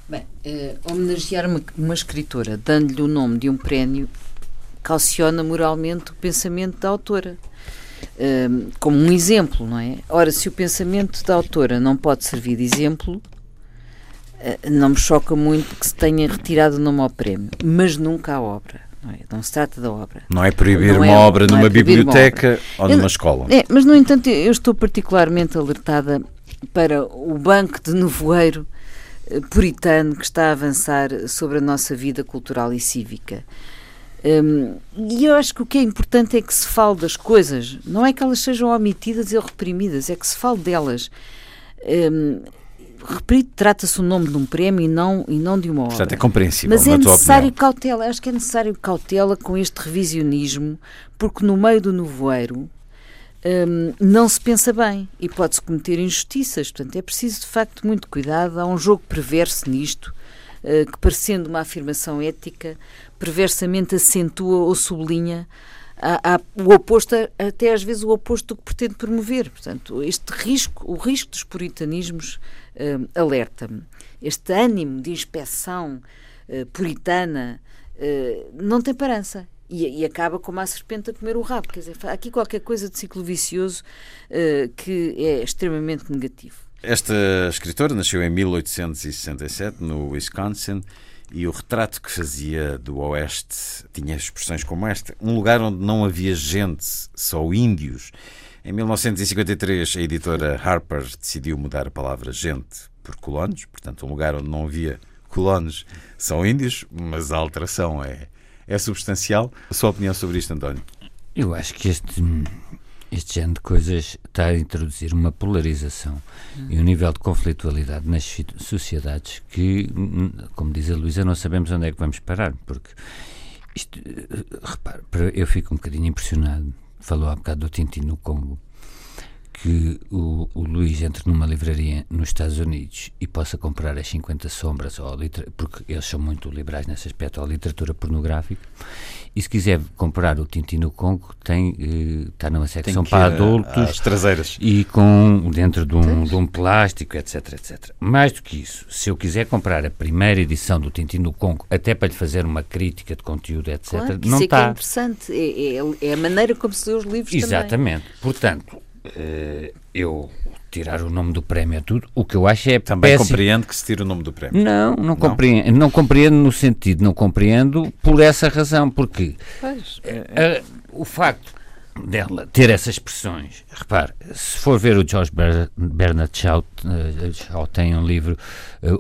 Bem, eh, homenagear uma, uma escritora dando-lhe o nome de um prémio calciona moralmente o pensamento da autora. Eh, como um exemplo, não é? Ora, se o pensamento da autora não pode servir de exemplo, eh, não me choca muito que se tenha retirado o nome ao prémio, mas nunca a obra. Não, é? não se trata da obra. Não é proibir não uma é, obra numa é biblioteca obra. ou numa escola. É, mas, no entanto, eu estou particularmente alertada para o banco de nevoeiro eh, puritano que está a avançar sobre a nossa vida cultural e cívica. Um, e eu acho que o que é importante é que se fale das coisas, não é que elas sejam omitidas ou reprimidas, é que se fale delas. Um, repito, trata-se o nome de um prémio e não, e não de uma obra. Portanto, é compreensível. Mas é necessário cautela, acho que é necessário cautela com este revisionismo, porque no meio do nevoeiro um, não se pensa bem e pode-se cometer injustiças. Portanto, é preciso de facto muito cuidado. Há um jogo perverso nisto, uh, que parecendo uma afirmação ética, perversamente acentua ou sublinha há, há o oposto, até às vezes o oposto do que pretende promover. Portanto, este risco, o risco dos puritanismos uh, alerta-me. Este ânimo de inspeção uh, puritana uh, não tem parança. E, e, acaba como a serpente a comer o rabo. Quer dizer, aqui qualquer coisa de ciclo vicioso que é extremamente negativo. Esta escritora nasceu em 1867 no Wisconsin e o retrato que fazia do Oeste tinha expressões como esta: um lugar onde não havia gente, só índios. Em 1953, a editora Harper decidiu mudar a palavra gente por colonos, portanto, um lugar onde não havia colonos, são índios, mas a alteração é, é substancial. A sua opinião sobre isto, António? Eu acho que este este género de coisas está a introduzir uma polarização hum. e um nível de conflitualidade nas sociedades que, como diz a Luísa, não sabemos onde é que vamos parar, porque isto, eh, repare, eu fico um bocadinho impressionado. Falou há bocado do Tintin no Congo que o, o Luís entre numa livraria nos Estados Unidos e possa comprar as 50 sombras, ou porque eles são muito liberais nesse aspecto, ou literatura pornográfica, e se quiser comprar o Tintin no Congo, tem, está numa secção para adultos traseiras. e com dentro de um, de um, plástico, etc, etc. Mais do que isso, se eu quiser comprar a primeira edição do Tintin no Congo, até para lhe fazer uma crítica de conteúdo, etc, claro, não está. É, é interessante, é, é, é, a maneira como se lê os livros Exatamente. Também. Portanto, eu tirar o nome do prémio a tudo, o que eu acho é Também péssimo. compreendo que se tire o nome do prémio. Não, não, não? Compreendo, não compreendo no sentido, não compreendo por essa razão, porque pois, é, é. o facto dela ter essas expressões, repare, se for ver o George Bernard Shaw, Shaw tem um livro,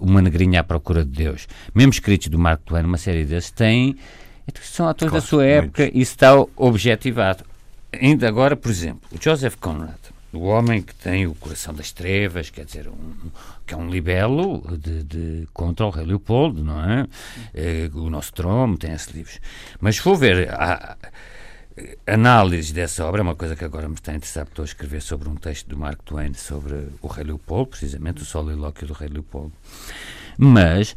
Uma Negrinha à Procura de Deus, mesmo escritos do Mark Twain, uma série desses, tem, são atores claro, da sua época muitos. e está objetivado. Ainda agora, por exemplo, o Joseph Conrad, o homem que tem o coração das trevas, quer dizer, um, que é um libelo de, de, contra o rei Leopoldo, não é? é o nosso trono tem esses livros. Mas se for ver a, a análise dessa obra, é uma coisa que agora me está interessado, estou a escrever sobre um texto do Mark Twain sobre o rei Leopoldo, precisamente, o solilóquio do rei Leopoldo. Mas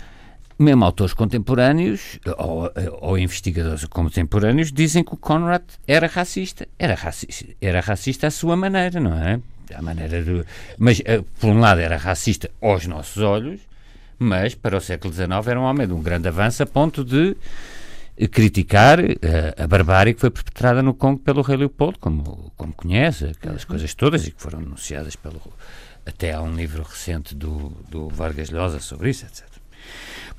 mesmo autores contemporâneos ou, ou, investigadores contemporâneos dizem que o Conrad era racista. Era racista, era racista à sua maneira, não é? A maneira de, mas, eh, por um lado, era racista aos nossos olhos, mas para o século XIX era um homem de um grande avanço a ponto de criticar a, eh, a barbárie que foi perpetrada no Congo pelo rei Leopoldo, como, como conhece, aquelas coisas todas e que foram anunciadas pelo. Até há um livro recente do, do Vargas Llosa sobre isso, etc.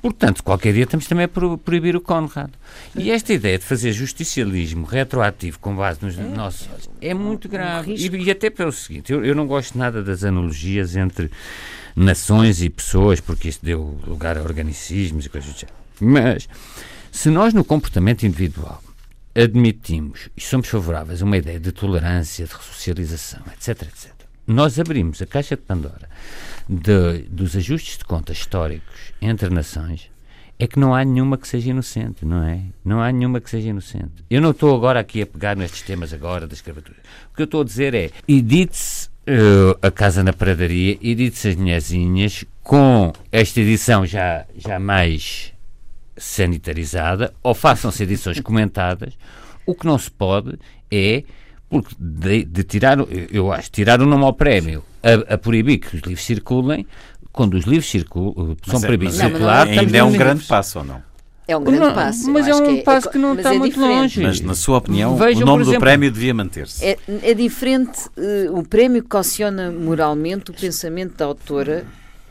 Portanto, qualquer dia temos também a proibir o Conrad. E esta ideia de fazer justicialismo retroativo com base nos é. nossos olhos é muito grave. E, e, até pelo seguinte, eu, eu não gosto nada das analogias entre nações e pessoas, porque isso deu lugar a organicismos e coisas do género. Mas, se nós no comportamento individual admitimos e somos favoráveis a uma ideia de tolerância, de ressocialização, etc., etc., nós abrimos a caixa de Pandora de, dos ajustes de contas históricos entre nações é que não há nenhuma que seja inocente, não é? Não há nenhuma que seja inocente. Eu não estou agora aqui a pegar nestes temas agora da escravatura. O que eu estou a dizer é, edite-se uh, a Casa na Pradaria, edite-se as Mulherzinhas, com esta edição já, já mais sanitarizada, ou façam-se edições comentadas, o que não se pode é porque de, de, tirar, eu acho, tirar o nome ao prémio, a, a proibir que os livros circulem, quando os livros circulam, são é, proibidos de circular, ainda é um grande passo ou não? É um grande não, passo. Mas é um que é- passo é, que não está é muito longe. Mas, na sua opinião, Vejam, o nome exemplo, do prémio devia manter-se. É, é diferente. Uh, o prémio cauciona moralmente o pensamento da autora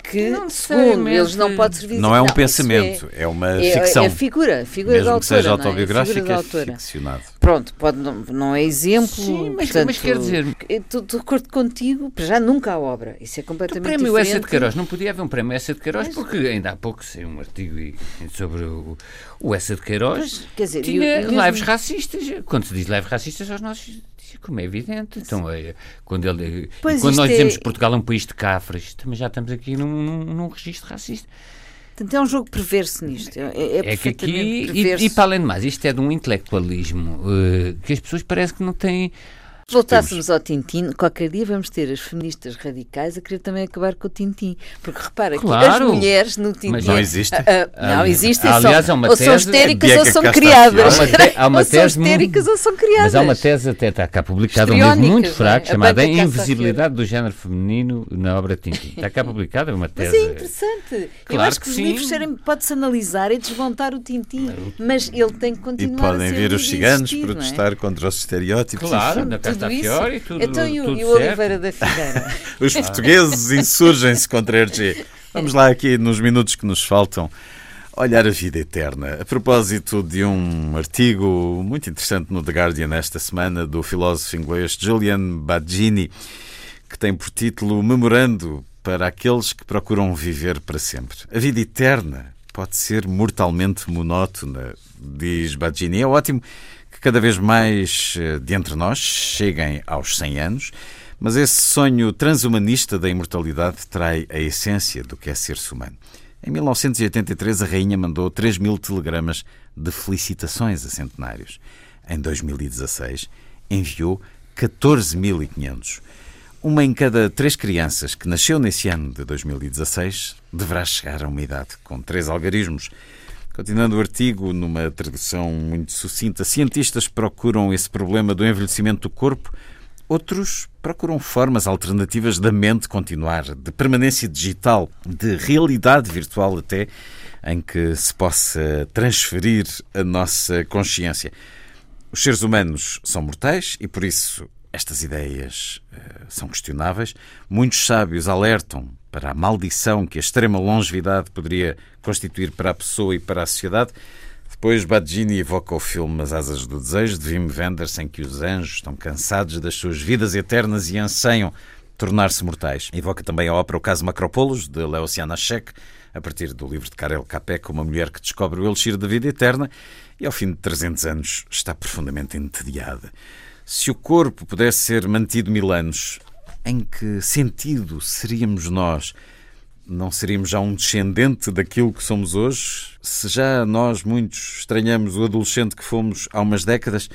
que, não segundo eles, não pode servir Não é um não, pensamento, é, é, uma é, ficção. É figura, figura Mesmo da autora. que seja autobiográfico, é, ficcionado. Pronto, pode, não, não é exemplo. Sim, mas, portanto, mas quer dizer. Estou de acordo contigo, já nunca há obra. Isso é completamente diferente. O prémio Essa de Queiroz, não podia haver um prémio Essa de Queiroz, mas, porque ainda há pouco saiu um artigo sobre o, o Essa de Queiroz. Mas, quer dizer, tinha eu, lives racistas. Quando se diz lives racistas, aos nossos como é evidente. Então, é, quando ele, quando nós dizemos é... que Portugal é um país de cafres, também já estamos aqui num, num, num registro racista. Portanto, é um jogo perverso nisto. É, é, é que aqui, e, e, para além de mais, isto é de um intelectualismo uh, que as pessoas parecem que não têm se voltássemos ao Tintim, qualquer dia vamos ter as feministas radicais a querer também acabar com o Tintim. Porque repara claro, que as mulheres no Tintim. Mas não existem. Uh, uh, não existem. Aliás, são, uma ou são histéricas ou são criadas. Há uma, há uma ou tese são histéricas ou são criadas. Mas há uma tese até está cá publicada, um livro muito fraco, é? chamado A Invisibilidade do Género Feminino na obra Tintim. Está cá publicada uma tese. Mas é interessante. Claro Eu acho que, que os sim. livros pode-se analisar e desmontar o Tintim. Mas ele tem que continuar e podem vir os ciganos é? protestar contra os estereótipos. Claro, na Casta Fiore e tudo Então e o, e o Oliveira da Figueira? os portugueses insurgem-se contra a RG. Vamos lá aqui nos minutos que nos faltam olhar a vida eterna. A propósito de um artigo muito interessante no The Guardian esta semana do filósofo inglês Julian Baggini, que tem por título Memorando para aqueles que procuram viver para sempre. A vida eterna pode ser mortalmente monótona, diz Baggini. É ótimo cada vez mais eh, de entre nós cheguem aos 100 anos, mas esse sonho transhumanista da imortalidade trai a essência do que é ser-se humano. Em 1983, a rainha mandou 3 mil telegramas de felicitações a centenários. Em 2016, enviou 14.500. Uma em cada três crianças que nasceu nesse ano de 2016 deverá chegar a uma idade com três algarismos. Continuando o artigo, numa tradução muito sucinta, cientistas procuram esse problema do envelhecimento do corpo, outros procuram formas alternativas da mente continuar, de permanência digital, de realidade virtual até, em que se possa transferir a nossa consciência. Os seres humanos são mortais e por isso estas ideias uh, são questionáveis. Muitos sábios alertam para a maldição que a extrema longevidade poderia constituir para a pessoa e para a sociedade. Depois, Badgini evoca o filme As Asas do Desejo, de Wim Wenders, em que os anjos estão cansados das suas vidas eternas e anseiam tornar-se mortais. Evoca também a ópera O Caso Macropoulos, de Leociana Sheck, a partir do livro de Karel Capek, uma mulher que descobre o elixir da vida eterna e, ao fim de 300 anos, está profundamente entediada. Se o corpo pudesse ser mantido mil anos, em que sentido seríamos nós? Não seríamos já um descendente daquilo que somos hoje? Se já nós, muitos, estranhamos o adolescente que fomos há umas décadas,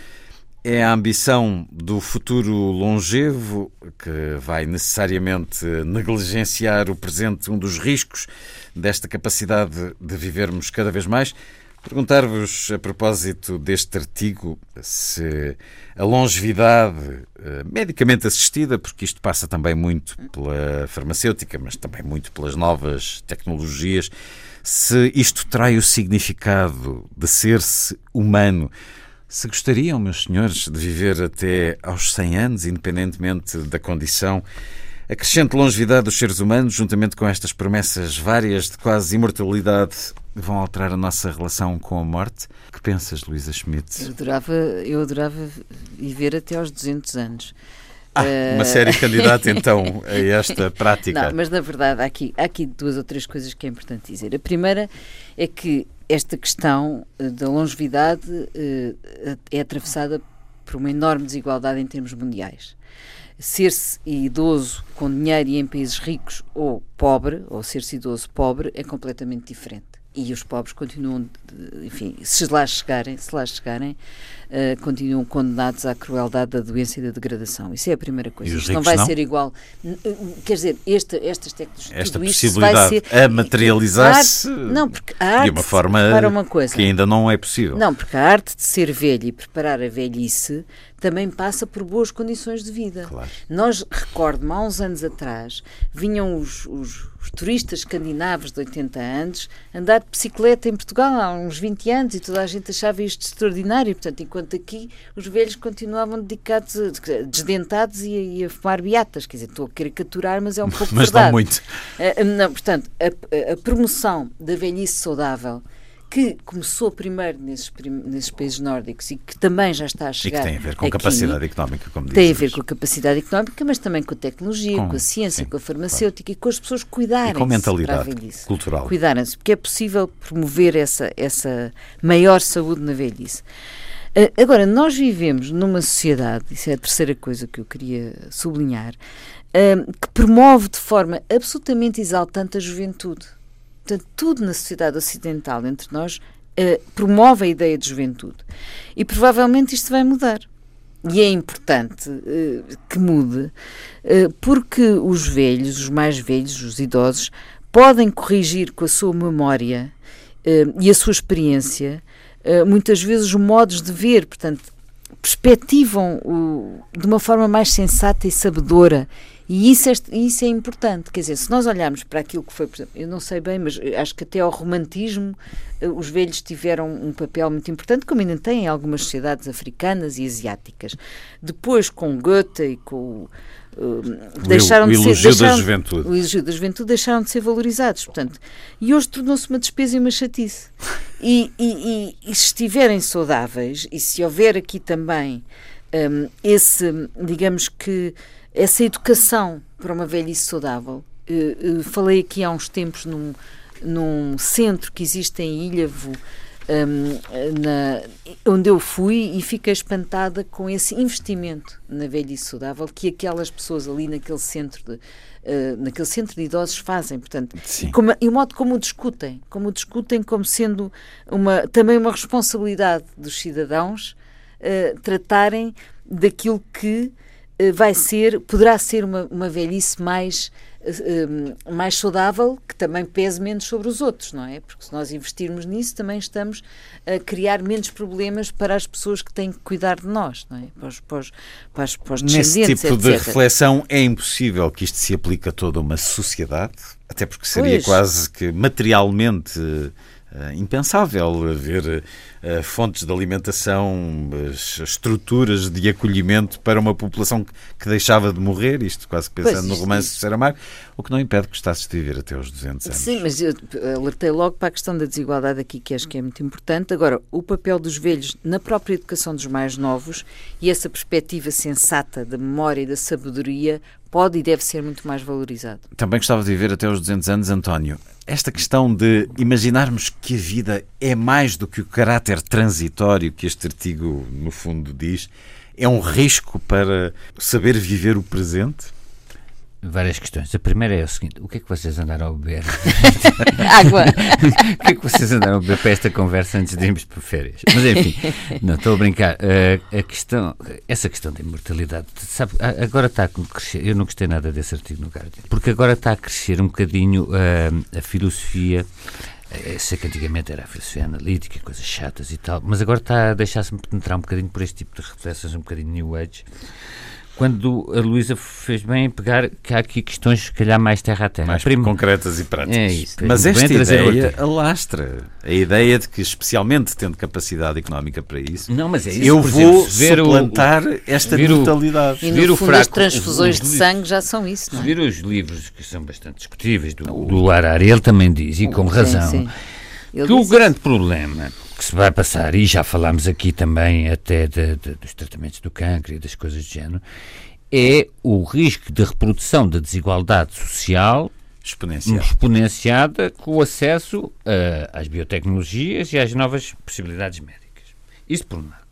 é a ambição do futuro longevo que vai necessariamente negligenciar o presente, um dos riscos desta capacidade de vivermos cada vez mais. Perguntar-vos, a propósito deste artigo, se a longevidade eh, medicamente assistida, porque isto passa também muito pela farmacêutica, mas também muito pelas novas tecnologias, se isto trai o significado de ser-se humano. Se gostariam, meus senhores, de viver até aos 100 anos, independentemente da condição, a crescente longevidade dos seres humanos, juntamente com estas promessas várias de quase imortalidade, vão alterar a nossa relação com a morte. O que pensas, Luísa Schmidt? Eu adorava, eu adorava viver até aos 200 anos. Ah, uma série candidata então a esta prática. Não, mas na verdade há aqui, há aqui duas ou três coisas que é importante dizer. A primeira é que esta questão eh, da longevidade eh, é atravessada por uma enorme desigualdade em termos mundiais. Ser-se idoso com dinheiro e em países ricos ou pobre, ou ser-se idoso pobre, é completamente diferente e os pobres continuam, enfim, se lá chegarem, se lá chegarem, uh, continuam condenados à crueldade da doença e da degradação. Isso é a primeira coisa. Isto não vai não? ser igual. Quer dizer, esta, estas técnicas, esta possibilidade ser, a materializar-se não, porque a arte, de uma forma uma coisa, que ainda não é possível. Não, porque a arte de ser velho e preparar a velhice também passa por boas condições de vida. Claro. Nós, recordo-me, há uns anos atrás, vinham os, os, os, turistas escandinavos de 80 anos andar de bicicleta em Portugal há uns 20 anos e toda a gente achava isto extraordinário. Portanto, enquanto aqui os velhos continuavam dedicados, desdentados e, e a fumar beatas. Quer dizer, estou a caricaturar, mas é um pouco mas verdade. não muito. Uh, não, portanto, a, a promoção da velhice saudável que começou primeiro nesses, nesses, países nórdicos e que também já está a chegar. E que tem a ver com aqui, capacidade económica, como Tem a ver com a capacidade económica, mas também com a tecnologia, com, com a ciência, sim, com a farmacêutica claro. e com as pessoas cuidarem-se. E com mentalidade cultural. Cuidarem-se, porque é possível promover essa, essa maior saúde na velhice. Uh, agora, nós vivemos numa sociedade, isso é a terceira coisa que eu queria sublinhar, uh, que promove de forma absolutamente exaltante a juventude Portanto, tudo na sociedade ocidental entre nós uh, promove a ideia de juventude. E provavelmente isto vai mudar. E é importante uh, que mude, uh, porque os velhos, os mais velhos, os idosos, podem corrigir com a sua memória e a sua experiência muitas vezes os modos de ver, portanto, perspectivam o, de uma forma mais sensata e sabedora e isso é, isso é importante, quer dizer, se nós olharmos para aquilo que foi, por exemplo, eu não sei bem, mas acho que até ao romantismo eh, os velhos tiveram um papel muito importante, como ainda têm em algumas sociedades africanas e asiáticas. Depois, com Goethe e com Uh, deixaram o, de ser, elogio deixaram, da juventude. O elogio da juventude deixaram de ser valorizados, portanto. E hoje tornou-se uma despesa e uma chatice. E, e, e, e, se estiverem saudáveis, e se houver aqui também um, esse, digamos que, essa educação para uma velhice saudável. Uh, uh, falei aqui há uns tempos num, num centro que existe em Ilhavo, um, na, onde eu fui e fiquei espantada com esse investimento na velhice saudável que aquelas pessoas ali naquele centro de, uh, naquele centro de idosos fazem, portanto, e, como, e, o modo como o discutem, como o discutem como sendo uma, também uma responsabilidade dos cidadãos uh, tratarem daquilo que vai ser, poderá ser uma, uma velhice mais uh, mais saudável, que também pese menos sobre os outros, não é? Porque se nós investirmos nisso, também estamos a criar menos problemas para as pessoas que têm que cuidar de nós, não é? Para os, para os, para os, para os Nesse tipo etc. de reflexão, é impossível que isto se aplique a toda uma sociedade, até porque seria Pois. quase que materialmente uh, impensável haver uh, fontes de alimentação, as estruturas de acolhimento para uma população que, que deixava de morrer, isto quase pensando Pois, no romance isto- de Saramago, o que não impede que gostasses de viver até aos 200 anos. Sim, mas eu alertei logo para a questão da desigualdade aqui, que acho que é muito importante. Agora, o papel dos velhos na própria educação dos mais novos e essa perspectiva sensata da memória e da sabedoria pode e deve ser muito mais valorizado. Também gostava de viver até aos 200 anos, António. Esta questão de imaginarmos que a vida é mais do que o caráter transitório que este artigo, no fundo, diz, é um risco para saber viver o presente? Várias questões. A primeira é o seguinte: o que é que vocês andaram a beber? Água! o que é que vocês andaram a beber para esta conversa antes de irmos para férias? Mas enfim, não estou a brincar. Uh, a questão, essa questão da imortalidade, sabe, agora está a crescer. Eu não gostei nada desse artigo no Guardian, porque agora está a crescer um bocadinho uh, a filosofia. eh, Sei que antigamente era a filosofia analítica, coisas chatas e tal, mas agora está a deixar-se penetrar um bocadinho por este tipo de reflexões, um bocadinho New Age. Quando a Luísa fez bem em pegar que há aqui questões, se calhar, mais terra a terra. Mais concretas e práticas. É isso. Mas esta ideia outra. alastra. A ideia de que, especialmente tendo capacidade económica para isso, Não, mas é isso. eu vou exemplo, ver o- suplantar esta brutalidade. E Vir no o fundo as fraco, transfusões os- de sangue já são isso, Se não é? vir os livros que são bastante discutíveis do, do Harari, ele também diz, e com Sim, razão, sim. Ele que o grande problema que se vai passar, e já falámos aqui também até de- de- dos tratamentos do cancro e das coisas do género, é o risco de reprodução da desigualdade social Exponencial. exponenciada com o acesso eh, às biotecnologias e às novas possibilidades médicas. Isso por um lado.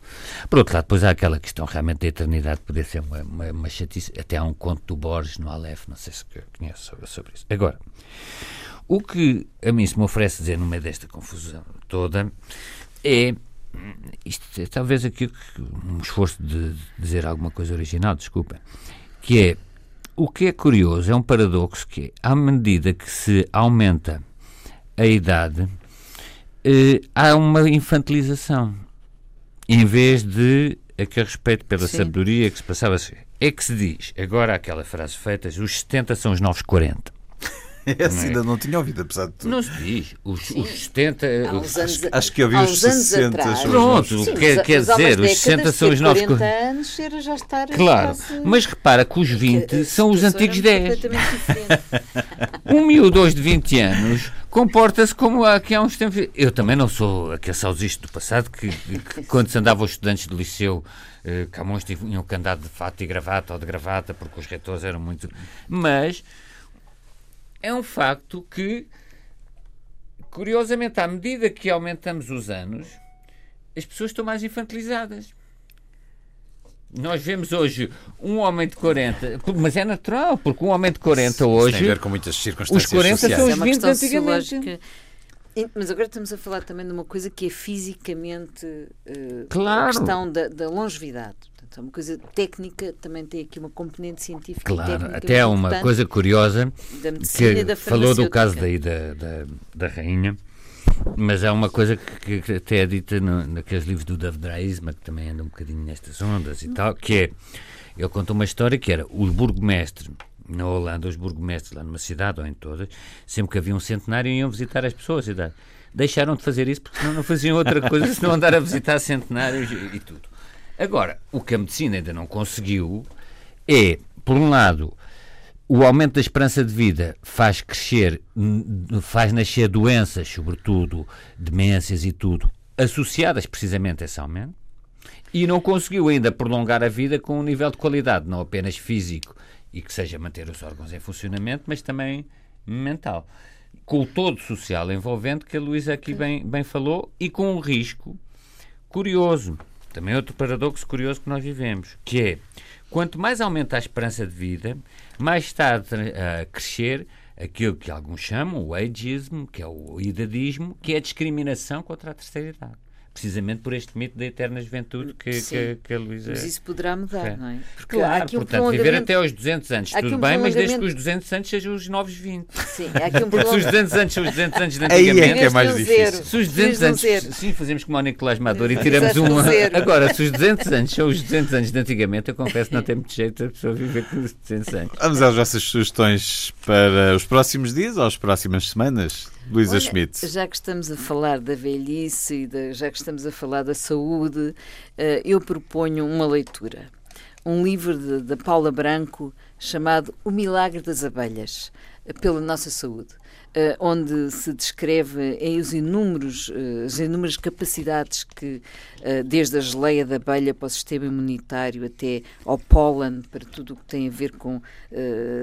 Por outro lado, depois há aquela questão realmente da eternidade, poder ser uma, uma, uma chatice. Até há um conto do Borges no Aleph, não sei se conhece sobre, sobre isso. Agora, O que a mim se me oferece dizer no meio desta confusão toda é isto é talvez aqui um esforço de dizer alguma coisa original, desculpa, que é o que é curioso, é um paradoxo que é, à medida que se aumenta a idade, eh, há uma infantilização, em vez de aquele respeito pela Sim. sabedoria que se passava. É que se diz, agora aquela frase feita, os 70 são os novos 40. Essa ainda não tinha ouvido, apesar de tudo. Não se diz. Os, os 70. Os, anos, acho, que havia os 60. Atrás, Pronto, Sim, quer, quer dizer, os 60 são os novos. 40 anos era já estar. Claro, quase... mas repara que os 20 são os antigos 10. um miúdo hoje de 20 anos comporta-se como aqui há uns tempos. Eu também não sou aquele saudosista do passado que, que, quando se andava os estudantes de liceu. Eh, Camões tinham que andar de fato e gravata ou de gravata porque os reitores eram muito. Mas é um facto que, curiosamente, à medida que aumentamos os anos, as pessoas estão mais infantilizadas. Nós vemos hoje um homem de 40, mas é natural, porque um homem de 40 hoje. Tem a ver com muitas circunstâncias. Os 40 sociais. são os 20 é antigamente. Mas agora estamos a falar também de uma coisa que é fisicamente uh, claro. a questão da, da longevidade. Portanto, é uma coisa técnica, também tem aqui uma componente científica claro. Até há uma coisa curiosa que falou do caso daí da, da, da rainha, mas há uma coisa que, que até é dita no, naqueles livros do Dave Draisma, que também anda um bocadinho nestas ondas e tal, que é, ele conta uma história que era os burgomestres na Holanda, os burgomestres lá numa cidade ou em todas, sempre que havia um centenário iam visitar as pessoas. E deixaram de fazer isso porque senão não faziam outra coisa senão andar a visitar centenários e, e tudo. Agora, o que a medicina ainda não conseguiu é, por um lado, o aumento da esperança de vida faz crescer, faz nascer doenças, sobretudo demências e tudo, associadas precisamente a esse aumento, e não conseguiu ainda prolongar a vida com um nível de qualidade, não apenas físico e que seja manter os órgãos em funcionamento, mas também mental. Com o todo social envolvente que a Luísa aqui bem, bem falou e com um risco curioso também outro paradoxo curioso que nós vivemos, que é quanto mais aumenta a esperança de vida, mais está a, crescer aquilo que alguns chamam o ageism, que é o idadismo, que é a discriminação contra a terceira idade precisamente por este mito da eterna juventude que, que, que, a Luísa. Mas isso poderá mudar, não é? Porque claro, um portanto, viver até aos 200 anos, tudo um bem, mas desde que os 200 anos sejam os novos 20. Sim, há aqui um Porque se os 200 anos são os 200 anos de antigamente. Aí é que é mais difícil. Se os 200 anos. Sim, fazemos como o Nicolás Maduro e tiramos uma. Agora, se os 200 anos são os 200 anos de antigamente, eu confesso que não tem muito jeito a pessoa viver com os 200 anos. Vamos às vossas sugestões para os próximos dias ou as próximas semanas? Luísa Olha, Schmidt. Já que estamos a falar da velhice de, já que estamos a falar da saúde, uh, eu proponho uma leitura. Um livro da Paula Branco chamado O Milagre das Abelhas, pela nossa saúde. Uh, onde se descreve os inúmeros, uh, as inúmeras capacidades que, uh, desde a geleia da abelha para o sistema imunitário até ao pólen, para tudo o que tem a ver com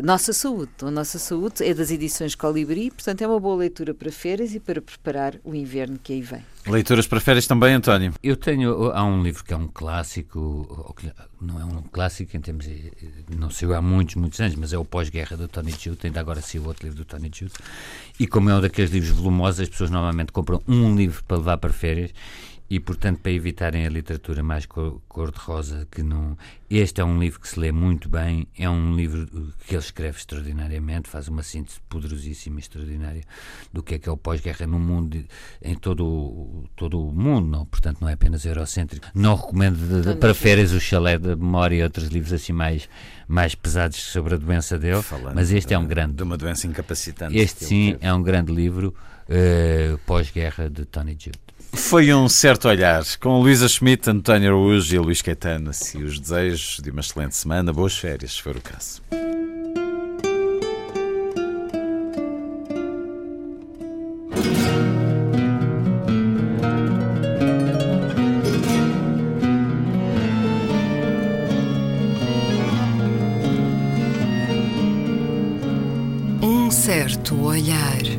nossa saúde. A nossa saúde é das edições Colibri, portanto é uma boa leitura para férias e para preparar o inverno que aí vem. Leituras para férias também, António? Eu tenho, há um livro que é um clássico, não é um clássico em termos, não saiu há muitos, muitos anos, mas é o Pós-Guerra do Tony Judd, ainda agora saiu outro livro do Tony Judd, e como é um daqueles livros volumosos, as pessoas normalmente compram um livro para levar para férias e, portanto, para evitarem a literatura mais cor-de-rosa, que não. Este é um livro que se lê muito bem, é um livro que ele escreve extraordinariamente, faz uma síntese poderosíssima e extraordinária do que é que é o pós-guerra no mundo, em todo, todo o mundo, não, portanto, não é apenas eurocêntrico. Não recomendo de, de, para férias o Chalé da Memória e outros livros assim mais, mais pesados sobre a doença dele, Falando mas este de, é um grande. De uma doença incapacitante. Este sim é um grande livro, uh, pós-guerra de Tony Judd. Foi um certo olhar com Luísa Schmidt, António Araújo e Luís Caetano. E os desejos de uma excelente semana, boas férias, se for o caso. Um certo olhar.